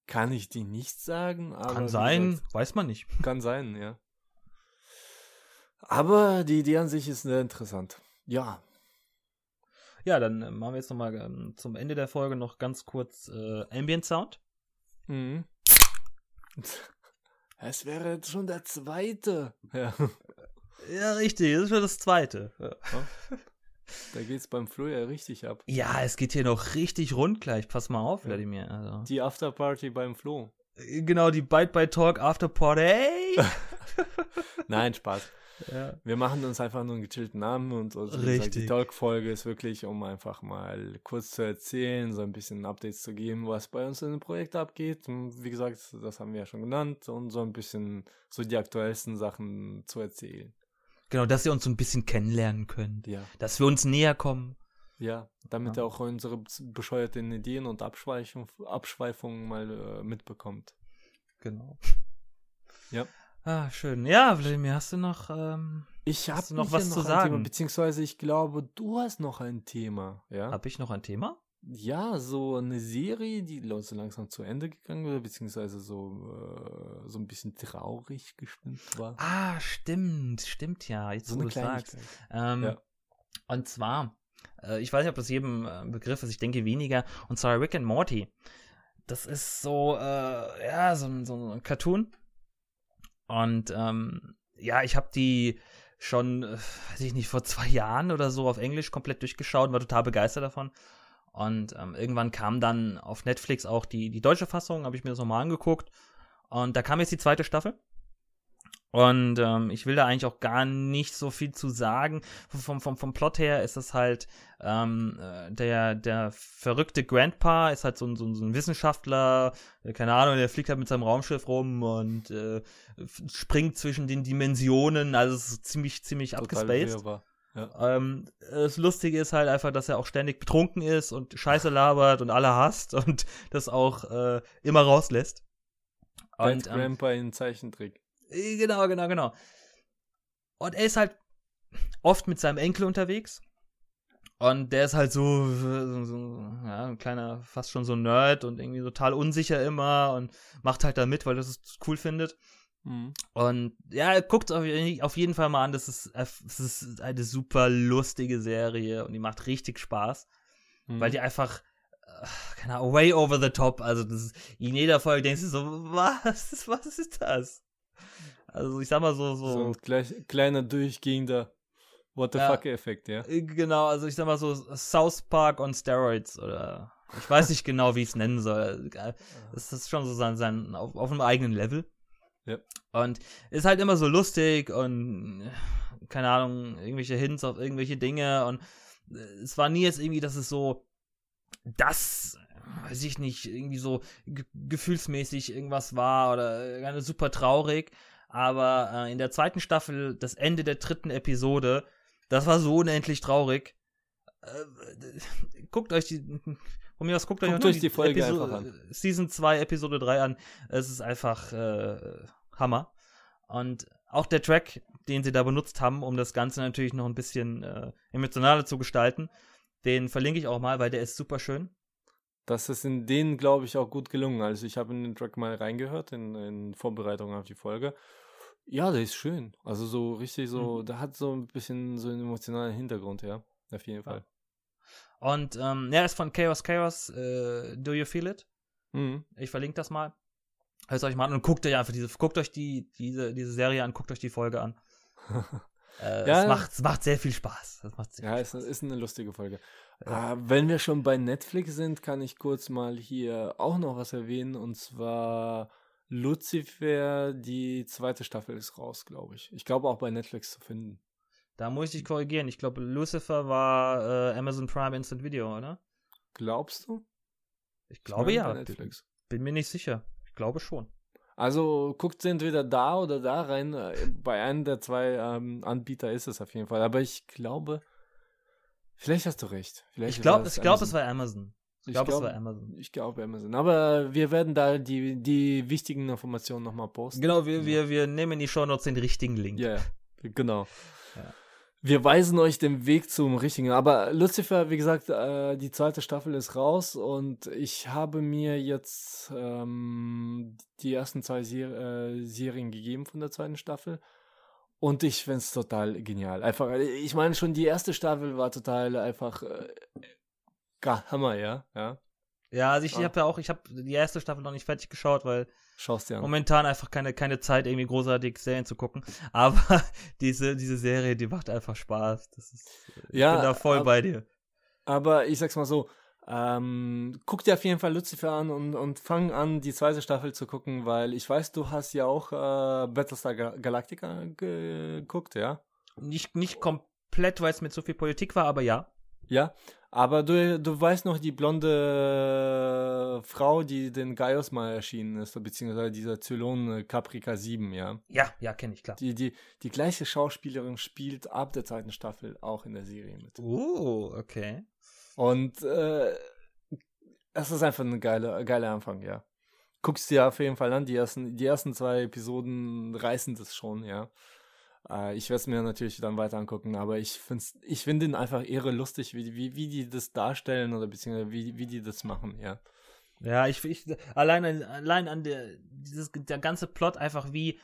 kann ich dir nicht sagen. kann sein, gesagt, weiß man nicht. Kann sein, ja. Aber die Idee an sich ist sehr interessant. Ja. Ja, dann äh, machen wir jetzt nochmal ähm, zum Ende der Folge noch ganz kurz äh, Ambient Sound. Mhm. Es wäre jetzt schon der zweite. Ja. Ja, richtig, das ist schon das zweite. Ja. Da geht's beim Flo ja richtig ab. Ja, es geht hier noch richtig rund gleich. Pass mal auf, Vladimir. Also. Die Afterparty beim Flo. Äh, genau, die Bite by Talk Afterparty. Nein, Spaß. Ja. Wir machen uns einfach nur einen gechillten Namen und also, gesagt, die Talk-Folge ist wirklich, um einfach mal kurz zu erzählen, so ein bisschen Updates zu geben, was bei uns in dem Projekt abgeht. Und wie gesagt, das haben wir ja schon genannt und so ein bisschen so die aktuellsten Sachen zu erzählen. Genau, dass ihr uns so ein bisschen kennenlernen könnt. Ja. Dass wir uns näher kommen. Ja, damit ja. ihr auch unsere bescheuerten Ideen und Abschweifung, Abschweifungen mal äh, mitbekommt. Genau. Ja. Ah, schön. Ja, Vladimir, hast du noch, ähm, ich habe noch was noch zu sagen? Thema, beziehungsweise ich glaube, du hast noch ein Thema. Ja. Habe ich noch ein Thema? ja, so eine Serie, die so langsam zu Ende gegangen wird, beziehungsweise so, äh, so ein bisschen traurig gestimmt war. Ah, stimmt, stimmt ja, jetzt so wo du sagst. Ähm, ja. Und zwar, äh, ich weiß nicht, ob das jedem äh, Begriff ist, ich denke weniger, und zwar Rick and Morty. Das ist so, äh, ja, so, so ein Cartoon. Und ähm, ja, ich habe die schon, äh, weiß ich nicht, vor zwei Jahren oder so auf Englisch komplett durchgeschaut und war total begeistert davon. Und ähm, irgendwann kam dann auf Netflix auch die, die deutsche Fassung, habe ich mir das nochmal angeguckt. Und da kam jetzt die zweite Staffel. Und ähm, ich will da eigentlich auch gar nicht so viel zu sagen. Vom, vom, vom Plot her ist das halt, ähm, äh, der, der verrückte Grandpa ist halt so ein, so ein, so ein Wissenschaftler, keine Ahnung, der fliegt halt mit seinem Raumschiff rum und äh, springt zwischen den Dimensionen, also es ist ziemlich, ziemlich abgespaced. Ja. Ähm, das Lustige ist halt einfach, dass er auch ständig betrunken ist und Scheiße labert und alle hasst und das auch äh, immer rauslässt. Und, ähm, Grandpa in Zeichentrick. Äh, genau, genau, genau. Und er ist halt oft mit seinem Enkel unterwegs. Und der ist halt so, so, so, ja, ein kleiner, fast schon so Nerd und irgendwie total unsicher immer und macht halt da mit, weil er es cool findet. Mhm. Und ja, guckt auf, auf jeden Fall mal an. Das ist, das ist eine super lustige Serie und die macht richtig Spaß, mhm. weil die einfach, äh, keine Ahnung, way over the top. Also, das ist, in jeder Folge denkst du so, was, was ist das? Also ich sag mal so. So, so ein gleich, kleiner durchgehender What the ja, fuck-Effekt, ja. Äh, genau, also ich sag mal so South Park on Steroids oder ich weiß nicht genau, wie ich es nennen soll. Es ist schon so sein, sein auf, auf einem eigenen Level. Ja. Und ist halt immer so lustig und keine Ahnung, irgendwelche Hints auf irgendwelche Dinge und äh, es war nie jetzt irgendwie, dass es so das weiß ich nicht, irgendwie so gefühlsmäßig irgendwas war oder äh, super traurig, aber äh, in der zweiten Staffel, das Ende der dritten Episode, das war so unendlich traurig. Äh, guckt euch die. Von mir aus guckt, guckt euch, die, die Folge Episode, einfach an. Season 2, Episode 3 an. Es ist einfach äh, Hammer. Und auch der Track, den sie da benutzt haben, um das Ganze natürlich noch ein bisschen äh, emotionaler zu gestalten, den verlinke ich auch mal, weil der ist super schön. Das ist in denen, glaube ich, auch gut gelungen. Also ich habe in den Track mal reingehört, in, in Vorbereitung auf die Folge. Ja, der ist schön. Also so richtig so, mhm. der hat so ein bisschen so einen emotionalen Hintergrund, ja. Auf jeden Fall. Und ähm, ja, ist von Chaos Chaos, äh, Do You Feel It? Mhm. Ich verlinke das mal. Hört euch mal an und guckt euch einfach diese, guckt euch die, diese, diese Serie an, guckt euch die Folge an. äh, ja, es, macht, es macht sehr viel Spaß. Macht sehr ja, es ist eine lustige Folge. Ja. Äh, wenn wir schon bei Netflix sind, kann ich kurz mal hier auch noch was erwähnen und zwar Lucifer, die zweite Staffel ist raus, glaube ich. Ich glaube auch bei Netflix zu finden. Da muss ich dich korrigieren. Ich glaube, Lucifer war äh, Amazon Prime Instant Video, oder? Glaubst du? Ich glaube ich ja. Netflix. Bin mir nicht sicher. Ich glaube schon. Also guckt sie entweder da oder da rein. Äh, bei einem der zwei ähm, Anbieter ist es auf jeden Fall. Aber ich glaube, vielleicht hast du recht. Vielleicht ich glaube, ich glaube, es war Amazon. Ich glaube, glaub, es war Amazon. Ich glaube Amazon. Aber wir werden da die, die wichtigen Informationen nochmal posten. Genau, wir, ja. wir, wir nehmen in die Show Notes den richtigen Link. Ja, yeah, genau. Ja. Wir weisen euch den Weg zum richtigen. Aber Lucifer, wie gesagt, äh, die zweite Staffel ist raus und ich habe mir jetzt ähm, die ersten zwei Ser äh, Serien gegeben von der zweiten Staffel. Und ich finde es total genial. Einfach, ich meine, schon die erste Staffel war total einfach äh, Hammer, ja, ja. Ja, also ich, ich habe ja auch, ich habe die erste Staffel noch nicht fertig geschaut, weil Schaust dir an. momentan einfach keine, keine Zeit, irgendwie großartig Serien zu gucken. Aber diese, diese Serie, die macht einfach Spaß. Das ist, ja, ich bin da voll ab, bei dir. Aber ich sag's mal so, ähm, guck dir auf jeden Fall Lucifer an und, und fang an, die zweite Staffel zu gucken, weil ich weiß, du hast ja auch äh, Battlestar Galactica geguckt, ja? Nicht, nicht komplett, weil es mit so viel Politik war, aber ja. Ja, aber du, du weißt noch die blonde Frau, die den Gaius mal erschienen ist, beziehungsweise dieser Zylon äh, Caprica 7, ja? Ja, ja, kenne ich, klar. Die, die, die gleiche Schauspielerin spielt ab der zweiten Staffel auch in der Serie mit. Oh, okay. Und äh, es ist einfach ein geiler, geiler Anfang, ja. Guckst dir auf jeden Fall an, die ersten, die ersten zwei Episoden reißen das schon, ja. Äh, ich werde es mir natürlich dann weiter angucken, aber ich finde ich find ihn einfach irre lustig, wie, wie, wie die das darstellen oder beziehungsweise wie, wie die das machen, ja. Ja, ich, ich allein, allein an der, dieses, der ganze Plot einfach wie,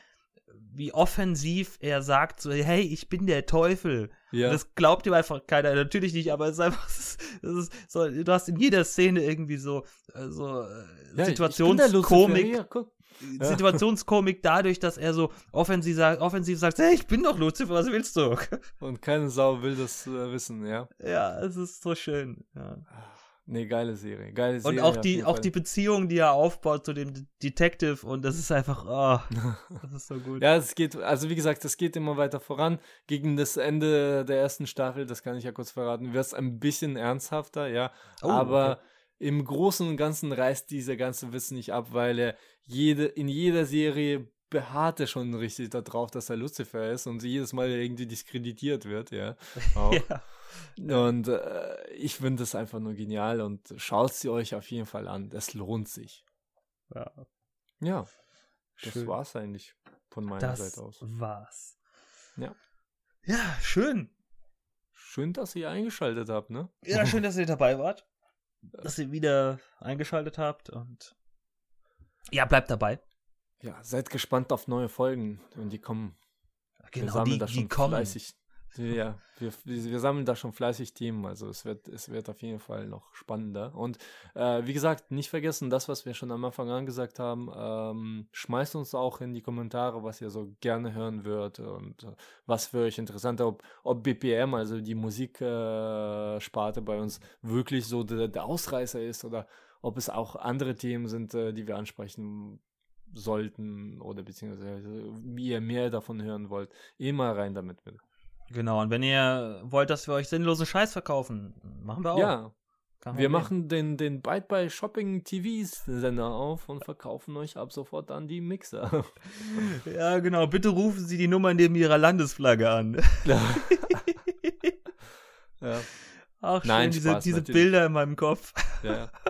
wie offensiv er sagt, so, hey, ich bin der Teufel. Ja. das glaubt ihm einfach keiner, natürlich nicht, aber es ist einfach, das ist, so, du hast in jeder Szene irgendwie so, äh, so äh, ja, Situationskomik. Situationskomik dadurch, dass er so offensiv sagt, offensiv sagt, hey, ich bin doch Lucifer, was willst du? Und keine Sau will das äh, wissen, ja. Ja, es ist so schön. Ja. Nee, geile Serie. Geile Serie. Und auch die, auch die Beziehung, die er aufbaut zu dem Detective und das ist einfach, oh, das ist so gut. ja, es geht, also wie gesagt, es geht immer weiter voran. Gegen das Ende der ersten Staffel, das kann ich ja kurz verraten, wird es ein bisschen ernsthafter, ja. Oh, aber okay. im Großen und Ganzen reißt dieser ganze Wissen nicht ab, weil er jede, in jeder Serie beharrt er schon richtig darauf, dass er Lucifer ist und jedes Mal irgendwie diskreditiert wird, ja. ja. Und äh, ich finde das einfach nur genial und schaut sie euch auf jeden Fall an. Es lohnt sich. Ja. Ja. Das schön. war's eigentlich von meiner das Seite aus. War's. Ja. Ja, schön. Schön, dass ihr eingeschaltet habt, ne? Ja, schön, dass ihr dabei wart. Dass ihr wieder eingeschaltet habt und ja, bleibt dabei. Ja, seid gespannt auf neue Folgen und die kommen. Genau, die, die kommen. Fleißig. Ja, wir, wir sammeln da schon fleißig Themen, also es wird, es wird auf jeden Fall noch spannender. Und äh, wie gesagt, nicht vergessen, das, was wir schon am Anfang an gesagt haben, ähm, schmeißt uns auch in die Kommentare, was ihr so gerne hören würdet und äh, was für euch interessant, ob, ob BPM, also die Musiksparte äh, bei uns, wirklich so der, der Ausreißer ist oder ob es auch andere Themen sind, äh, die wir ansprechen sollten oder beziehungsweise wie ihr mehr davon hören wollt. Immer rein damit bitte. Genau, und wenn ihr wollt, dass wir euch sinnlosen Scheiß verkaufen, machen wir auch. Ja. Wir machen den, den Byte by Shopping TVs Sender auf und verkaufen euch ab sofort dann die Mixer. ja, genau. Bitte rufen Sie die Nummer neben Ihrer Landesflagge an. ja. Ach, schön, Nein, diese, Spaß, diese Bilder in meinem Kopf. Ja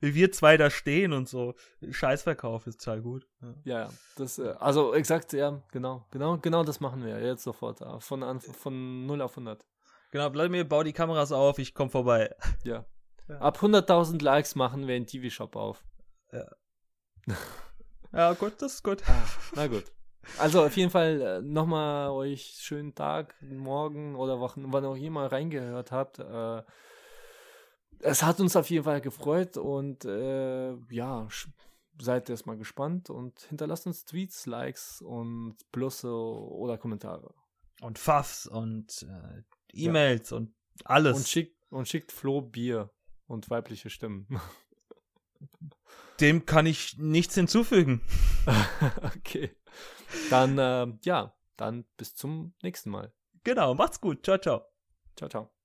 wie wir zwei da stehen und so. Scheißverkauf ist total gut. Ja, ja das, äh, also exakt, ja, genau, genau, genau das machen wir jetzt sofort. Äh, von, von 0 auf 100. Genau, bleib mir, bau die Kameras auf, ich komm vorbei. Ja. ja. Ab 100.000 Likes machen wir einen TV-Shop auf. Ja. ja, gut, das ist gut. Ah, na gut. Also auf jeden Fall äh, nochmal euch schönen Tag, morgen oder Wochen, wann auch immer reingehört habt. Äh, es hat uns auf jeden Fall gefreut und äh, ja, seid erstmal gespannt und hinterlasst uns Tweets, Likes und Plusse oder Kommentare. Und Pfaffs und äh, E-Mails ja. und alles. Und schickt, und schickt Flo Bier und weibliche Stimmen. Dem kann ich nichts hinzufügen. okay. Dann, äh, ja, dann bis zum nächsten Mal. Genau, macht's gut. Ciao, ciao. Ciao, ciao.